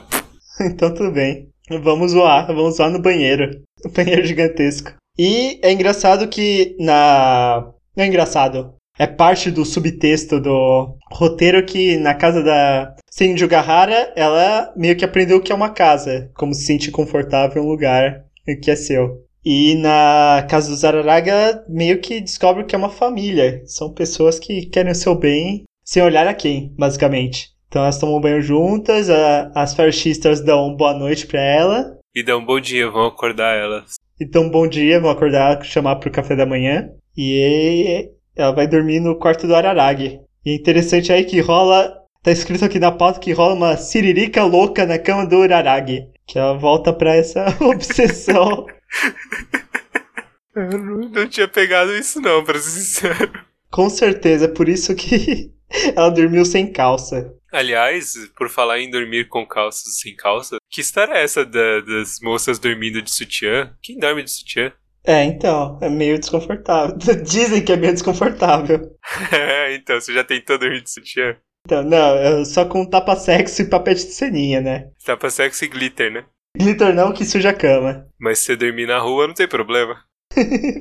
Então tudo bem. Vamos zoar, vamos zoar no banheiro. O banheiro gigantesco. E é engraçado que na. Não é engraçado. É parte do subtexto do roteiro que na casa da Senju Gahara, ela meio que aprendeu o que é uma casa. Como se sentir confortável em um lugar que é seu. E na casa dos Araraga, meio que descobre que é uma família. São pessoas que querem o seu bem sem olhar a quem, basicamente. Então elas tomam banho juntas, a- as fascistas dão boa noite pra ela. E dá um bom dia, vão acordar elas. Então, bom dia, vão acordar, chamar pro café da manhã. E ela vai dormir no quarto do Araragi. E é interessante aí que rola. Tá escrito aqui na pauta que rola uma siririca louca na cama do Araragi. Que ela volta pra essa obsessão. Eu não, não tinha pegado isso não, pra ser sincero. Com certeza, é por isso que ela dormiu sem calça. Aliás, por falar em dormir com calças sem calça, que história é essa da- das moças dormindo de sutiã? Quem dorme de sutiã? É, então, é meio desconfortável. Dizem que é meio desconfortável. É, então, você já tentou dormir de sutiã? Então, não, é só com tapa-sexo e papete de ceninha, né? Tapa sexo e glitter, né? Glitter não que suja a cama. Mas se você dormir na rua, não tem problema.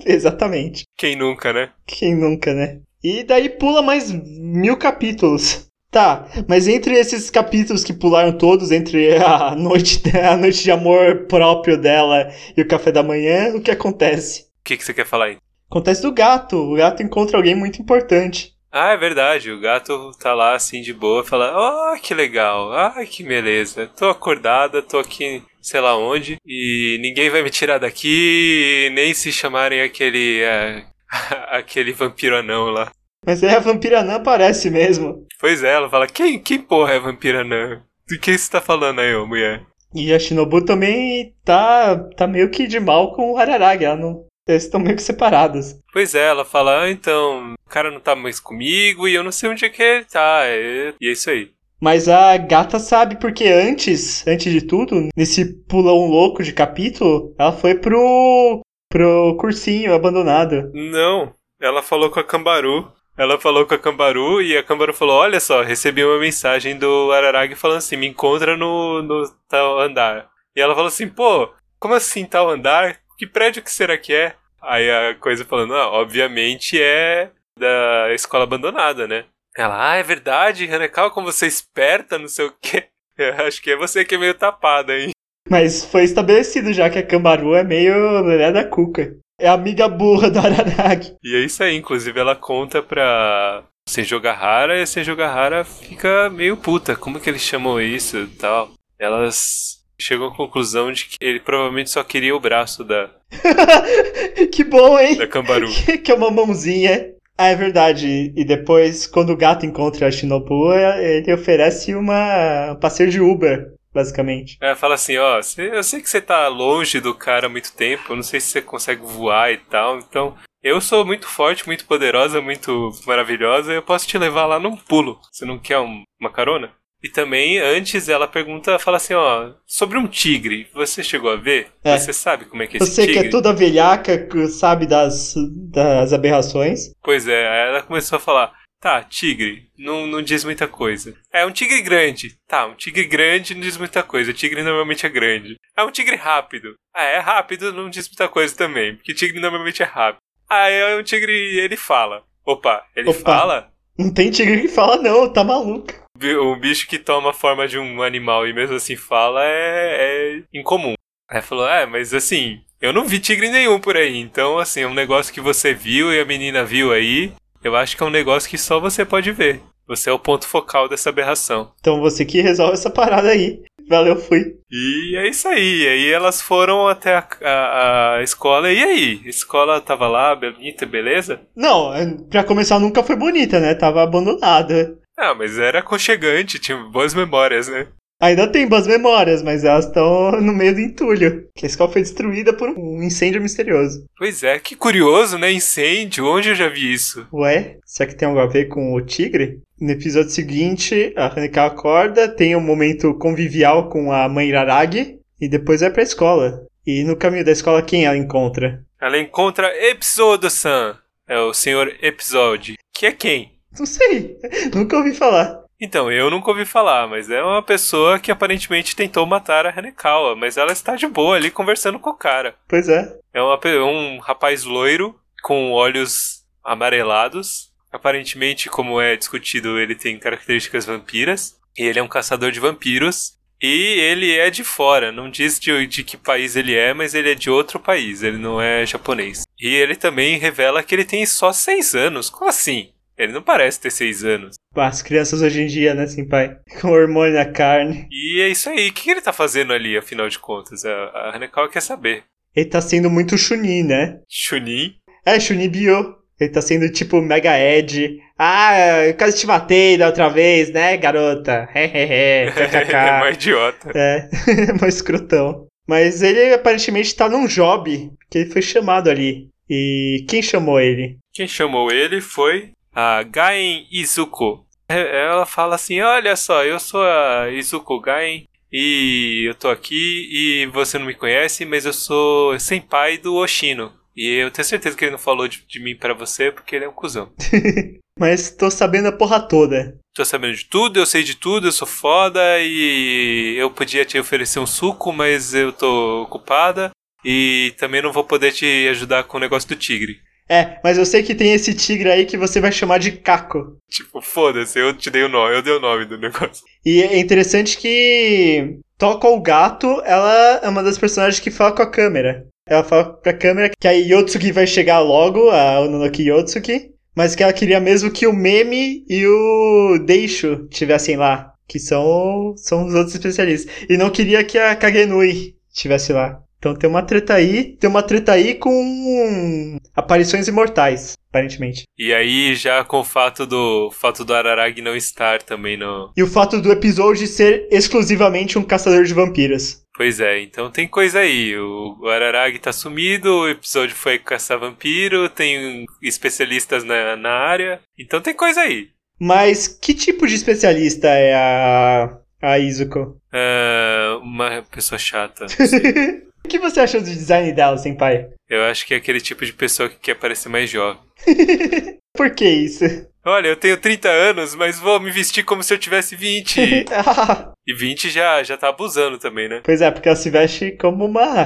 Exatamente. Quem nunca, né? Quem nunca, né? E daí pula mais mil capítulos. Tá, mas entre esses capítulos que pularam todos, entre a noite, a noite de amor próprio dela e o café da manhã, o que acontece? O que, que você quer falar aí? Acontece do gato. O gato encontra alguém muito importante. Ah, é verdade. O gato tá lá assim de boa, fala: Ah, que legal. Ah, que beleza. Tô acordada, tô aqui, sei lá onde, e ninguém vai me tirar daqui, nem se chamarem aquele. é, aquele vampiro anão lá. Mas aí a vampira não aparece mesmo. Pois é, ela fala: Quem, quem porra é vampiro anão? Do que você tá falando aí, ô mulher? E a Shinobu também tá, tá meio que de mal com o Hararagi. Ela não, eles estão meio que separados. Pois é, ela fala: Ah, então, o cara não tá mais comigo e eu não sei onde é que ele tá. E e é isso aí. Mas a gata sabe porque antes, antes de tudo, nesse pulão louco de capítulo, ela foi pro pro cursinho abandonado. Não, ela falou com a Cambaru. Ela falou com a Cambaru e a Cambaru falou: Olha só, recebi uma mensagem do Araragi falando assim: me encontra no, no tal andar. E ela falou assim: pô, como assim tal andar? Que prédio que será que é? Aí a coisa falando: ah, obviamente é da escola abandonada, né? Ela, ah, é verdade, Hanekawa, como você é esperta, não sei o quê. Eu acho que é você que é meio tapada, hein? Mas foi estabelecido já que a Cambaru é meio lelé da cuca. É a amiga burra do Araragi. E é isso aí, inclusive ela conta pra Senjogahara e a Senjogahara fica meio puta. Como que eles chamam isso e tal? Elas chegam à conclusão de que ele provavelmente só queria o braço da, que bom, hein? da Cambaru. que é uma mãozinha. Ah, é verdade. E depois, quando o gato encontra a Shinobu, ele oferece uma um passeio de Uber, basicamente. Ela fala assim, ó, eu sei que você tá longe do cara há muito tempo, eu não sei se você consegue voar e tal, então eu sou muito forte, muito poderosa, muito maravilhosa, eu posso te levar lá num pulo. Você não quer um- uma carona? E também, antes, ela pergunta, fala assim, ó, sobre um tigre, você chegou a ver? É. Você sabe como é que é esse Você tigre? que é toda velhaca, sabe das, das aberrações. Pois é, ela começou a falar, tá, tigre, não, não diz muita coisa. É um tigre grande. Tá, um tigre grande não diz muita coisa. O tigre normalmente é grande. É um tigre rápido. Ah, é rápido, não diz muita coisa também. Porque tigre normalmente é rápido. Ah, é um tigre, ele fala. Opa, ele Opa. fala? Não tem tigre que fala, não, tá maluco. Um bicho que toma a forma de um animal e mesmo assim fala é, é incomum. Aí falou, é, mas assim, eu não vi tigre nenhum por aí. Então, assim, é um negócio que você viu e a menina viu aí. Eu acho que é um negócio que só você pode ver. Você é o ponto focal dessa aberração. Então você que resolve essa parada aí. Valeu, fui. E é isso aí. E aí elas foram até a, a- a escola. E aí? A escola tava lá, bonita, beleza? Não, pra começar nunca foi bonita, né? Tava abandonada. Ah, mas era aconchegante, tinha boas memórias, né? Ainda tem boas memórias, mas elas estão no meio do entulho. Que a escola foi destruída por um incêndio misterioso. Pois é, que curioso, né? Incêndio, onde eu já vi isso? Ué, será que tem algo a ver com o tigre? No episódio seguinte, a Hanika acorda, tem um momento convivial com a mãe Iraragi e depois vai pra escola. E no caminho da escola, quem ela encontra? Ela encontra Episodo-san, é o senhor Episode, que é quem? Não sei, nunca ouvi falar. Então, eu nunca ouvi falar, mas é uma pessoa que aparentemente tentou matar a Hanekawa, mas ela está de boa ali conversando com o cara. Pois é. É uma um rapaz loiro com olhos amarelados. Aparentemente, como é discutido, ele tem características vampiras. E ele é um caçador de vampiros. E ele é de fora, não diz de, de que país ele é, mas ele é de outro país, ele não é japonês. E ele também revela que ele tem só seis anos. Como assim? Ele não parece ter seis anos. As crianças hoje em dia, né, Senpai? Com hormônio na carne. E é isso aí. O que ele tá fazendo ali, afinal de contas? A, a Hanekawa quer saber. Ele tá sendo muito Chunin, né? Chunin? É, Chunin Bio. Ele tá sendo tipo Mega Ed. Ah, eu quase te matei da outra vez, né, garota? Hehehe, é um idiota. É, mó escrotão. Mas ele aparentemente tá num job, que ele foi chamado ali. E quem chamou ele? Quem chamou ele foi a Gaen Izuko. Ela fala assim: Olha só, eu sou a Izuko Gaen e eu tô aqui e você não me conhece, mas eu sou senpai do Oshino. E eu tenho certeza que ele não falou de, de mim pra você porque ele é um cuzão. Mas tô sabendo a porra toda. Tô sabendo de tudo, eu sei de tudo, eu sou foda e eu podia te oferecer um suco, mas eu tô ocupada. E também não vou poder te ajudar com o negócio do tigre. É, mas eu sei que tem esse tigre aí que você vai chamar de Caco. Tipo, foda-se, eu te dei o nome, eu dei o nome do negócio. E é interessante que Toca o Gato, ela é uma das personagens que fala com a câmera. Ela fala pra câmera que a Yotsuki vai chegar logo, a Ononoki Yotsuki, mas que ela queria mesmo que o Meme e o Deixo estivessem lá, que são, são os outros especialistas. E não queria que a Kagenui estivesse lá. Então tem uma treta aí, tem uma treta aí com aparições imortais, aparentemente. E aí, já com o fato do fato do Araragi não estar também no. E o fato do episódio ser exclusivamente um caçador de vampiros. Pois é, então tem coisa aí. O, o Araragi tá sumido, o episódio foi caçar vampiro, tem especialistas na, na área. Então tem coisa aí. Mas que tipo de especialista é a, a Izuko? Ah, uma pessoa chata. que você achou do design dela, senpai? Eu acho que é aquele tipo de pessoa que quer parecer mais jovem. Por que isso? Olha, eu tenho 30 anos, mas vou me vestir como se eu tivesse 20. Ah, E 20 já, já tá abusando também, né? pois é, porque ela se veste como uma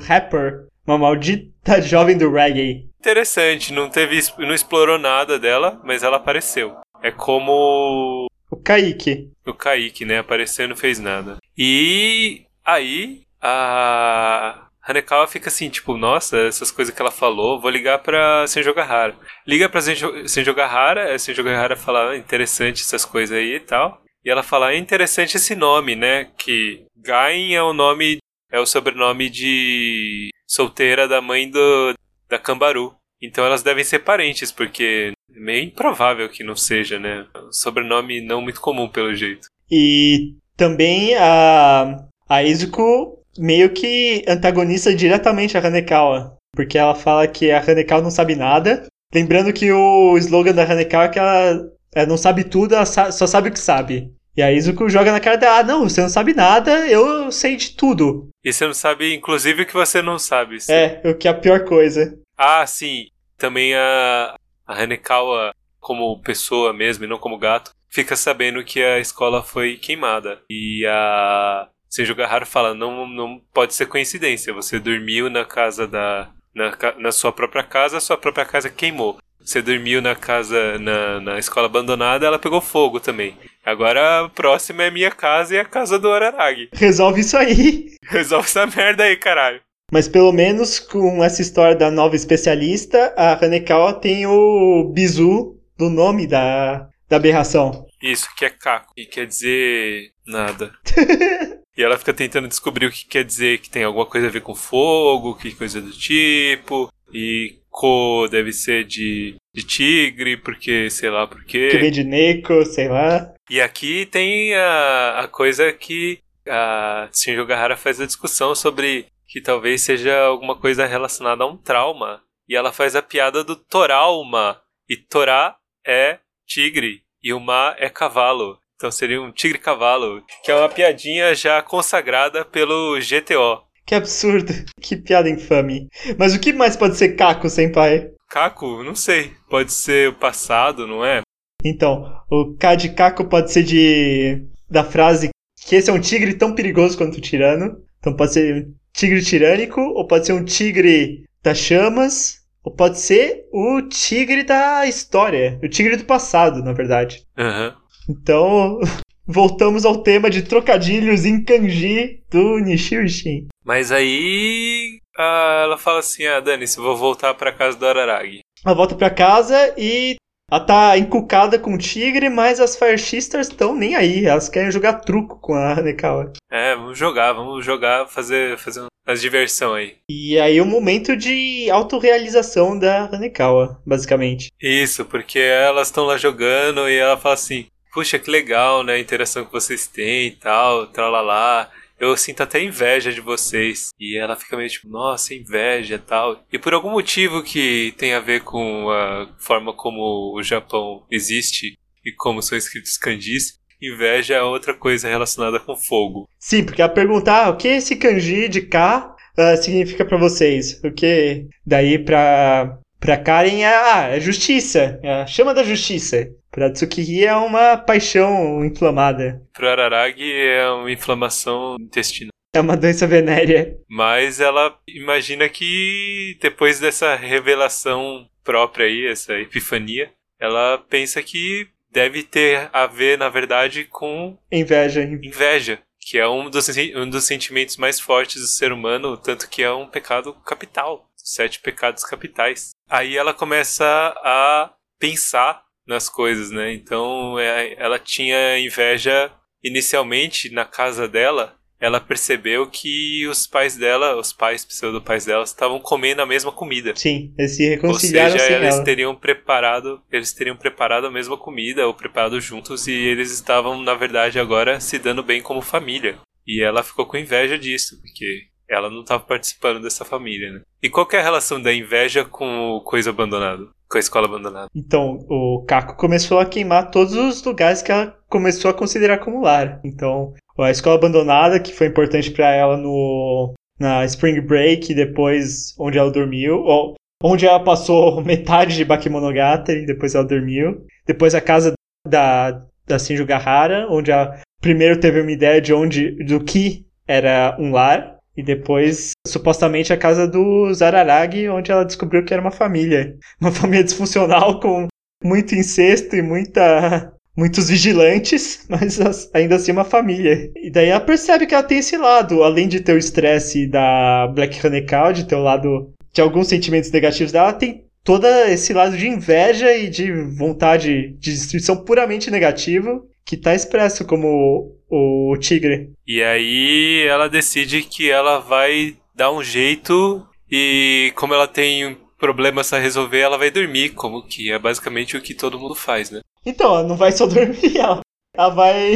rapper, uma maldita jovem do reggae. Interessante, não teve, não explorou nada dela, mas ela apareceu. É como O Kaique. o Kaique, né? Apareceu e não fez nada. E aí a Hanekawa fica assim, tipo, nossa, essas coisas que ela falou, vou ligar pra Gahara. Liga pra Senjo Gahara, a Senjo Gahara fala, ah, interessante essas coisas aí e tal. E ela fala, é interessante esse nome, né? Que Gain é o nome, é o sobrenome de solteira da mãe do, da Cambaru. Então elas devem ser parentes, porque é meio improvável que não seja, né? Sobrenome não muito comum, pelo jeito. E também a, a Izuko meio que antagoniza diretamente a Hanekawa. Porque ela fala que a Hanekawa não sabe nada. Lembrando que o slogan da Hanekawa é que ela, ela não sabe tudo, ela só sabe o que sabe. E a Izuko joga na cara dela, ah, não, você não sabe nada, eu sei de tudo. E você não sabe, inclusive, o que você não sabe. É, o que é a pior coisa. Ah, sim. Também a, a Hanekawa, como pessoa mesmo e não como gato, fica sabendo que a escola foi queimada. E a Senju Gahara fala, não, não pode ser coincidência. Você dormiu na casa da... Na, na sua própria casa, a sua própria casa queimou. Você dormiu na casa, na, na escola abandonada, ela pegou fogo também. Agora a próxima é minha casa e a casa do Araragi. Resolve isso aí. Resolve essa merda aí, caralho. Mas pelo menos com essa história da nova especialista, a Hanekawa tem o bizu do nome da, da aberração. Isso, que é caco. E quer dizer nada. e ela fica tentando descobrir o que quer dizer que tem alguma coisa a ver com fogo, que coisa do tipo. E Ko deve ser de, de tigre, porque sei lá por quê. vem de Neko, sei lá. E aqui tem a, a coisa que a Shinjo Gahara faz a discussão sobre que talvez seja alguma coisa relacionada a um trauma. E ela faz a piada do Torauma. E Torá é tigre e o Ma é cavalo. Então seria um tigre-cavalo, que é uma piadinha já consagrada pelo GTO. Que absurdo. Que piada infame. Mas o que mais pode ser Kako, senpai? Caco, não sei, pode ser o passado, não é? Então, o K de Kako pode ser de. da frase que esse é um tigre tão perigoso quanto o tirano. Então pode ser um tigre tirânico, ou pode ser um tigre das chamas, ou pode ser o tigre da história. O tigre do passado, na verdade. Aham. Então, voltamos ao tema de trocadilhos em kanji do Nishio Ishin. Mas aí ah, ela fala assim: ah, Dani, se vou voltar pra casa do Araragi. Ela volta pra casa e ela tá encucada com o tigre, mas as Fire Sisters estão nem aí. Elas querem jogar truco com a Hanekawa. É, vamos jogar, vamos jogar, fazer, fazer umas diversão aí. E aí o momento de autorrealização da Hanekawa, basicamente. Isso, porque elas estão lá jogando e ela fala assim: Puxa, que legal, né? A interação que vocês têm e tal, tralalá. Eu sinto até inveja de vocês. E ela fica meio tipo, nossa, inveja e tal. E por algum motivo que tem a ver com a forma como o Japão existe e como são escritos kanjis, inveja é outra coisa relacionada com fogo. Sim, porque ela pergunta, ah, o que esse kanji de K ah, significa pra vocês? O que daí pra, pra Karen é, ah, é justiça, é a chama da justiça. Pra Tsukiri é uma paixão inflamada. Pro Araragi é uma inflamação intestinal. É uma doença venérea. Mas ela imagina que depois dessa revelação própria aí, essa epifania, ela pensa que deve ter a ver, na verdade, com Inveja. inveja, que é um dos, um dos sentimentos mais fortes do ser humano, tanto que é um pecado capital, sete pecados capitais. Aí ela começa a pensar nas coisas, né? Então é, ela tinha inveja inicialmente na casa dela. Ela percebeu que os pais dela, os pais pseudo-pais dela, estavam comendo a mesma comida. Sim, eles se Ou reconciliaram seja, sem eles ela. teriam preparado, eles teriam preparado a mesma comida ou preparado juntos e eles estavam, na verdade, agora se dando bem como família. E ela ficou com inveja disso, porque ela não estava participando dessa família, né? E qual é a relação da inveja com o coisa abandonado? Com a escola abandonada? Então, o Kako começou a queimar todos os lugares que ela começou a considerar como lar. Então, a escola abandonada, que foi importante pra ela no na Spring Break, depois onde ela dormiu, ou onde ela passou metade de Bakemonogatari, depois ela dormiu. Depois a casa da da Shinju Gahara, onde ela primeiro teve uma ideia de onde do que era um lar. E depois, supostamente, a casa do Zararagi, onde ela descobriu que era uma família. Uma família disfuncional com muito incesto e muita, muitos vigilantes, mas as- ainda assim uma família. E daí ela percebe que ela tem esse lado, além de ter o estresse da Black Hanekal, de ter o lado de alguns sentimentos negativos dela, ela tem todo esse lado de inveja e de vontade de destruição puramente negativo, que tá expresso como o, o tigre. E aí ela decide que ela vai dar um jeito e como ela tem problemas a resolver, ela vai dormir, como que é basicamente o que todo mundo faz, né? Então, ela não vai só dormir, ela, ela vai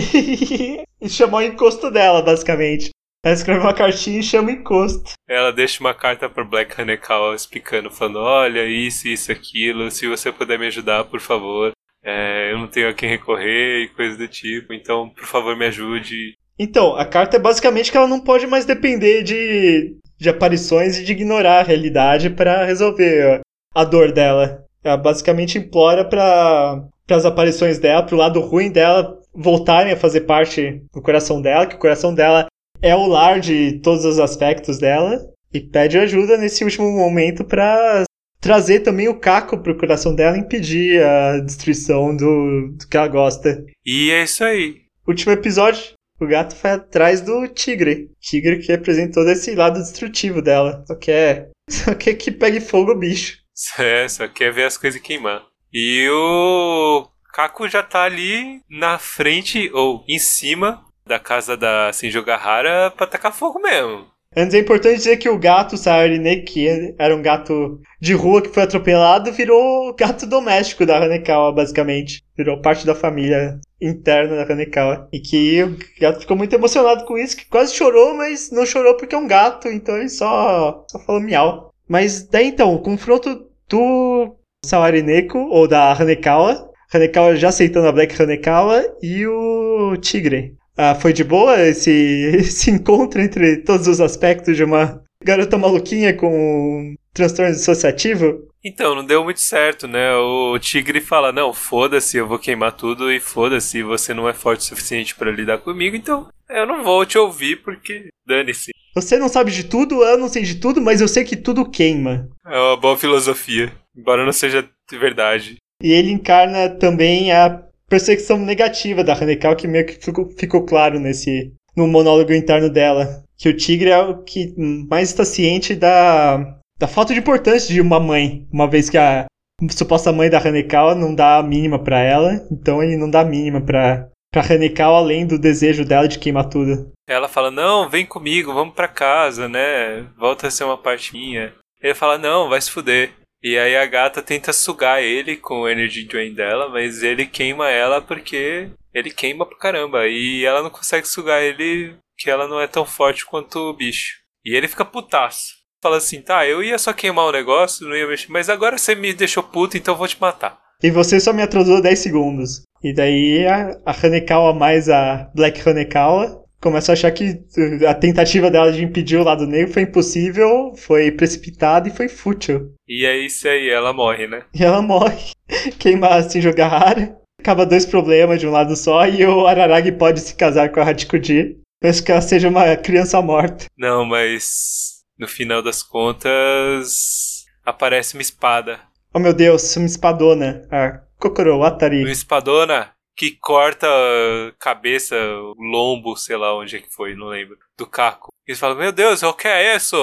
chamar o encosto dela, basicamente. Ela escreve uma cartinha e chama o encosto. Ela deixa uma carta pro Black Hanekawa explicando, falando, olha, isso, isso, aquilo, se você puder me ajudar, por favor. É, eu não tenho a quem recorrer e coisas do tipo, então, por favor, me ajude. Então, a carta é basicamente que ela não pode mais depender de, de aparições e de ignorar a realidade para resolver a, dor dela. Ela basicamente implora para as aparições dela, pro lado ruim dela voltarem a fazer parte do coração dela, que o coração dela é o lar de todos os aspectos dela, e pede ajuda nesse último momento para trazer também o caco pro coração dela e impedir a destruição do, do que ela gosta. E é isso aí. Último episódio, o gato foi atrás do tigre. Tigre que representou desse lado destrutivo dela. Só quer, só quer que pegue fogo o bicho. É, só quer ver as coisas queimar. E o Kaku já tá ali na frente, ou em cima, da casa da Shinjogahara pra tacar fogo mesmo. Antes é importante dizer que o gato Saarine, que era um gato de rua que foi atropelado, virou gato doméstico da Hanekawa, basicamente. Virou parte da família interna da Hanekawa. E que o gato ficou muito emocionado com isso, que quase chorou, mas não chorou porque é um gato, então ele só, só falou miau. Mas daí então, o confronto do Sawarineko, ou da Hanekawa, Hanekawa já aceitando a Black Hanekawa, e o Tigre. Ah, foi de boa esse, esse encontro entre todos os aspectos de uma garota maluquinha com transtorno dissociativo? Então, não deu muito certo, né? O tigre fala: Não, foda-se, eu vou queimar tudo e foda-se, você não é forte o suficiente pra lidar comigo, então eu não vou te ouvir porque dane-se. Você não sabe de tudo, eu não sei de tudo, mas eu sei que tudo queima. É uma boa filosofia, embora não seja verdade. E ele encarna também a percepção negativa da Hanekawa, que meio que ficou, ficou claro nesse no monólogo interno dela. Que o tigre é o que mais está ciente da, da falta de importância de uma mãe, uma vez que a, suposta mãe da Hanekawa não dá a mínima pra ela, então ele não dá a mínima pra, pra Hanekawa além do desejo dela de queimar tudo. Ela fala, não, vem comigo, vamos pra casa, né? Volta a ser uma parte minha. Ele fala, não, vai se fuder. E aí a gata tenta sugar ele com o Energy Drain dela, mas ele queima ela porque ele queima pra caramba. E ela não consegue sugar ele, que ela não é tão forte quanto o bicho. E ele fica putaço. Fala assim, tá, eu ia só queimar o negócio, não ia mexer, mas agora você me deixou puto, então eu vou te matar. E você só me atrasou 10 segundos. E daí a, Hanekawa mais a Black Hanekawa começa a achar que a tentativa dela de impedir o lado negro foi impossível, foi precipitada e foi fútil. E é isso aí, ela morre, né? E ela morre, queima a Shinjogahara, acaba dois problemas de um lado só e o Araragi pode se casar com a Hachikuji. Penso que ela seja uma criança morta. Não, mas no final das contas aparece uma espada. Oh meu Deus, uma espadona. A Kokoro Atari. Uma espadona que corta a cabeça, o lombo, sei lá onde é que foi, não lembro, do Caco. E eles falam, meu Deus, o que é isso?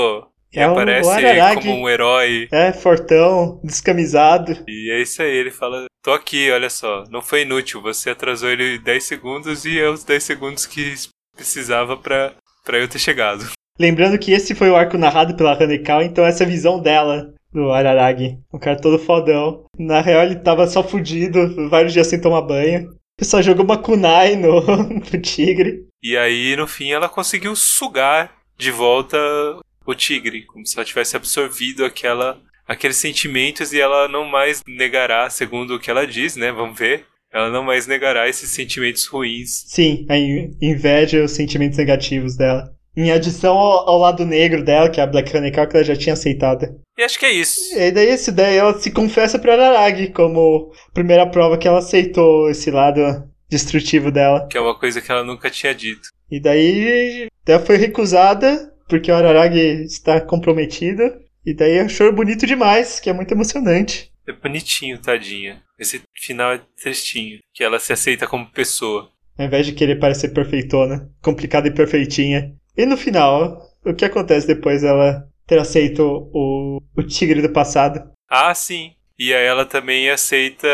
E É aparece Araragi. como um herói. É, fortão, descamisado. E é isso aí, ele fala, tô aqui, olha só, não foi inútil, você atrasou ele 10 segundos e é os 10 segundos que precisava pra, pra eu ter chegado. Lembrando que esse foi o arco narrado pela Hanekawa, então essa é a visão dela do Araragi. Um cara todo fodão. Na real, ele tava só fudido, vários dias sem tomar banho. Ele só jogou uma kunai no, no tigre. E aí, no fim, ela conseguiu sugar de volta o tigre, como se ela tivesse absorvido aquela, aqueles sentimentos e ela não mais negará, segundo o que ela diz, né? Vamos ver. Ela não mais negará esses sentimentos ruins. Sim, a in- inveja e os sentimentos negativos dela. Em adição ao, ao lado negro dela, que é a Black que ela já tinha aceitado. E acho que é isso. E daí, esse daí ela se confessa pra Araragi como primeira prova que ela aceitou esse lado destrutivo dela. Que é uma coisa que ela nunca tinha dito. E daí ela foi recusada, porque o Araragi está comprometido. E daí é um choro bonito demais, que é muito emocionante. É bonitinho, tadinha. Esse final é tristinho. Que ela se aceita como pessoa. Ao invés de querer parecer perfeitona, complicada e perfeitinha. E no final, o que acontece depois dela ter aceito o, o tigre do passado? Ah, sim. E aí ela também aceita,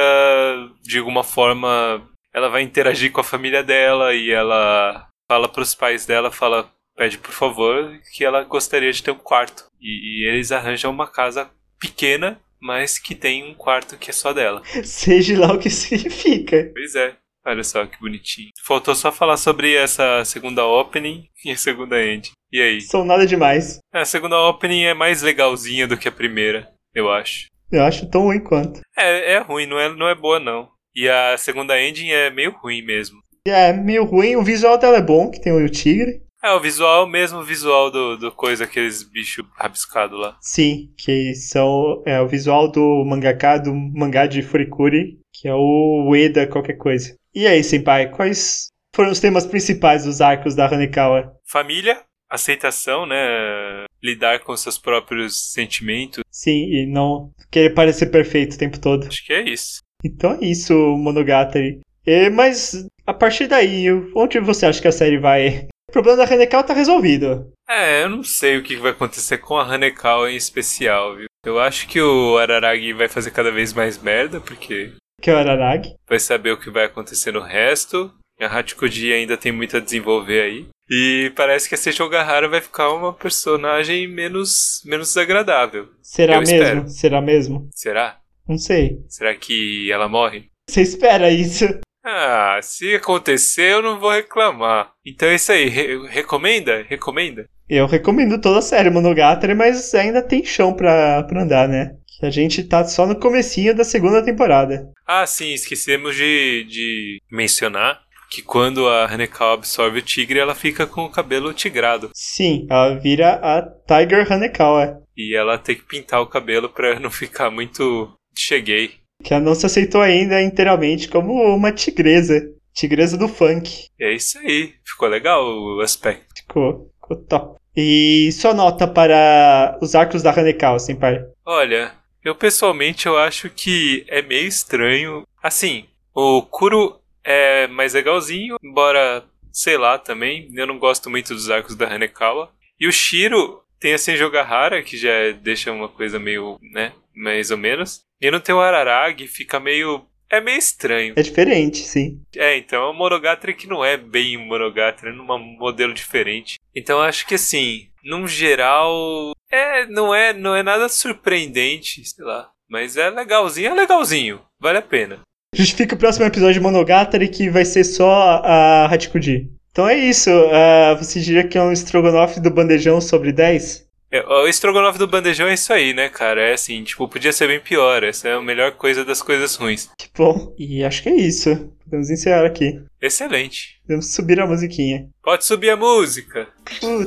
de alguma forma, ela vai interagir com a família dela e ela fala pros pais dela, fala, pede por favor que ela gostaria de ter um quarto. E, e eles arranjam uma casa pequena, mas que tem um quarto que é só dela. Seja lá o que significa. Pois é. Olha só que bonitinho. Faltou só falar sobre essa segunda opening e a segunda end. E aí? São nada demais. A segunda opening é mais legalzinha do que a primeira, eu acho. Eu acho tão ruim quanto. É, é ruim, não é, não é boa não. E a segunda ending é meio ruim mesmo. É meio ruim, o visual dela é bom, que tem o tigre. É, o visual, mesmo visual do, do coisa, aqueles bichos rabiscados lá. Sim, que são é, o visual do mangaka, do mangá de Furikuri, que é o Ueda qualquer coisa. E aí, Senpai, quais foram os temas principais dos arcos da Hanekawa? Família, aceitação, né? Lidar com seus próprios sentimentos. Sim, e não querer parecer perfeito o tempo todo. Acho que é isso. Então é isso, Monogatari. E, mas, a partir daí, onde você acha que a série vai? O problema da Hanekawa tá resolvido. É, eu não sei o que vai acontecer com a Hanekawa em especial, viu? Eu acho que o Araragi vai fazer cada vez mais merda, porque Que é o Araragi. vai saber o que vai acontecer no resto. A Hachikoji ainda tem muito a desenvolver aí. E parece que a Seijo Gahara vai ficar uma personagem menos, menos desagradável. Será Eu mesmo? espero. Será mesmo? Será? Não sei. Será que ela morre? Você espera isso? Ah, se acontecer eu não vou reclamar. Então é isso aí. Re- recomenda? Recomenda? Eu recomendo toda a série Monogatari, mas ainda tem chão pra, pra andar, né? Que a gente tá só no comecinho da segunda temporada. Ah, sim, esquecemos de, de mencionar que quando a Hanekawa absorve o tigre, ela fica com o cabelo tigrado. Sim, ela vira a Tiger Hanekawa, E ela tem que pintar o cabelo pra não ficar muito cheguei. que ela não se aceitou ainda inteiramente como uma tigresa. Tigresa do funk. É isso aí. Ficou legal o aspecto. Ficou, ficou top. E sua nota para os arcos da Hanekawa, senpai? Olha, eu pessoalmente eu acho que é meio estranho. Assim, o Kuro é mais legalzinho, embora, sei lá, também. Eu não gosto muito dos arcos da Hanekawa. E o Shiro Tem a Senjogahara, que já deixa uma coisa meio, né, mais ou menos. E não tem o Araragi, fica meio... É meio estranho. É diferente, sim. É, então é um Monogatari que não é bem um Monogatari, é num modelo diferente. Então eu acho que assim, num geral, é, não é, não é nada surpreendente, sei lá. Mas é legalzinho, é legalzinho. Vale a pena. Justifica o próximo episódio de Monogatari que vai ser só a Hachikuji. Então é isso. ah, você diria que é um estrogonofe do bandejão sobre 10? É, o estrogonofe do bandejão é isso aí, né, cara? É assim, tipo, podia ser bem pior. Essa é a melhor coisa das coisas ruins. Que bom. E acho que é isso. Podemos encerrar aqui. Excelente. Podemos subir a musiquinha. Pode subir a música. Uh.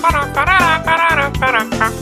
Pará, pará, pará, pará, pará.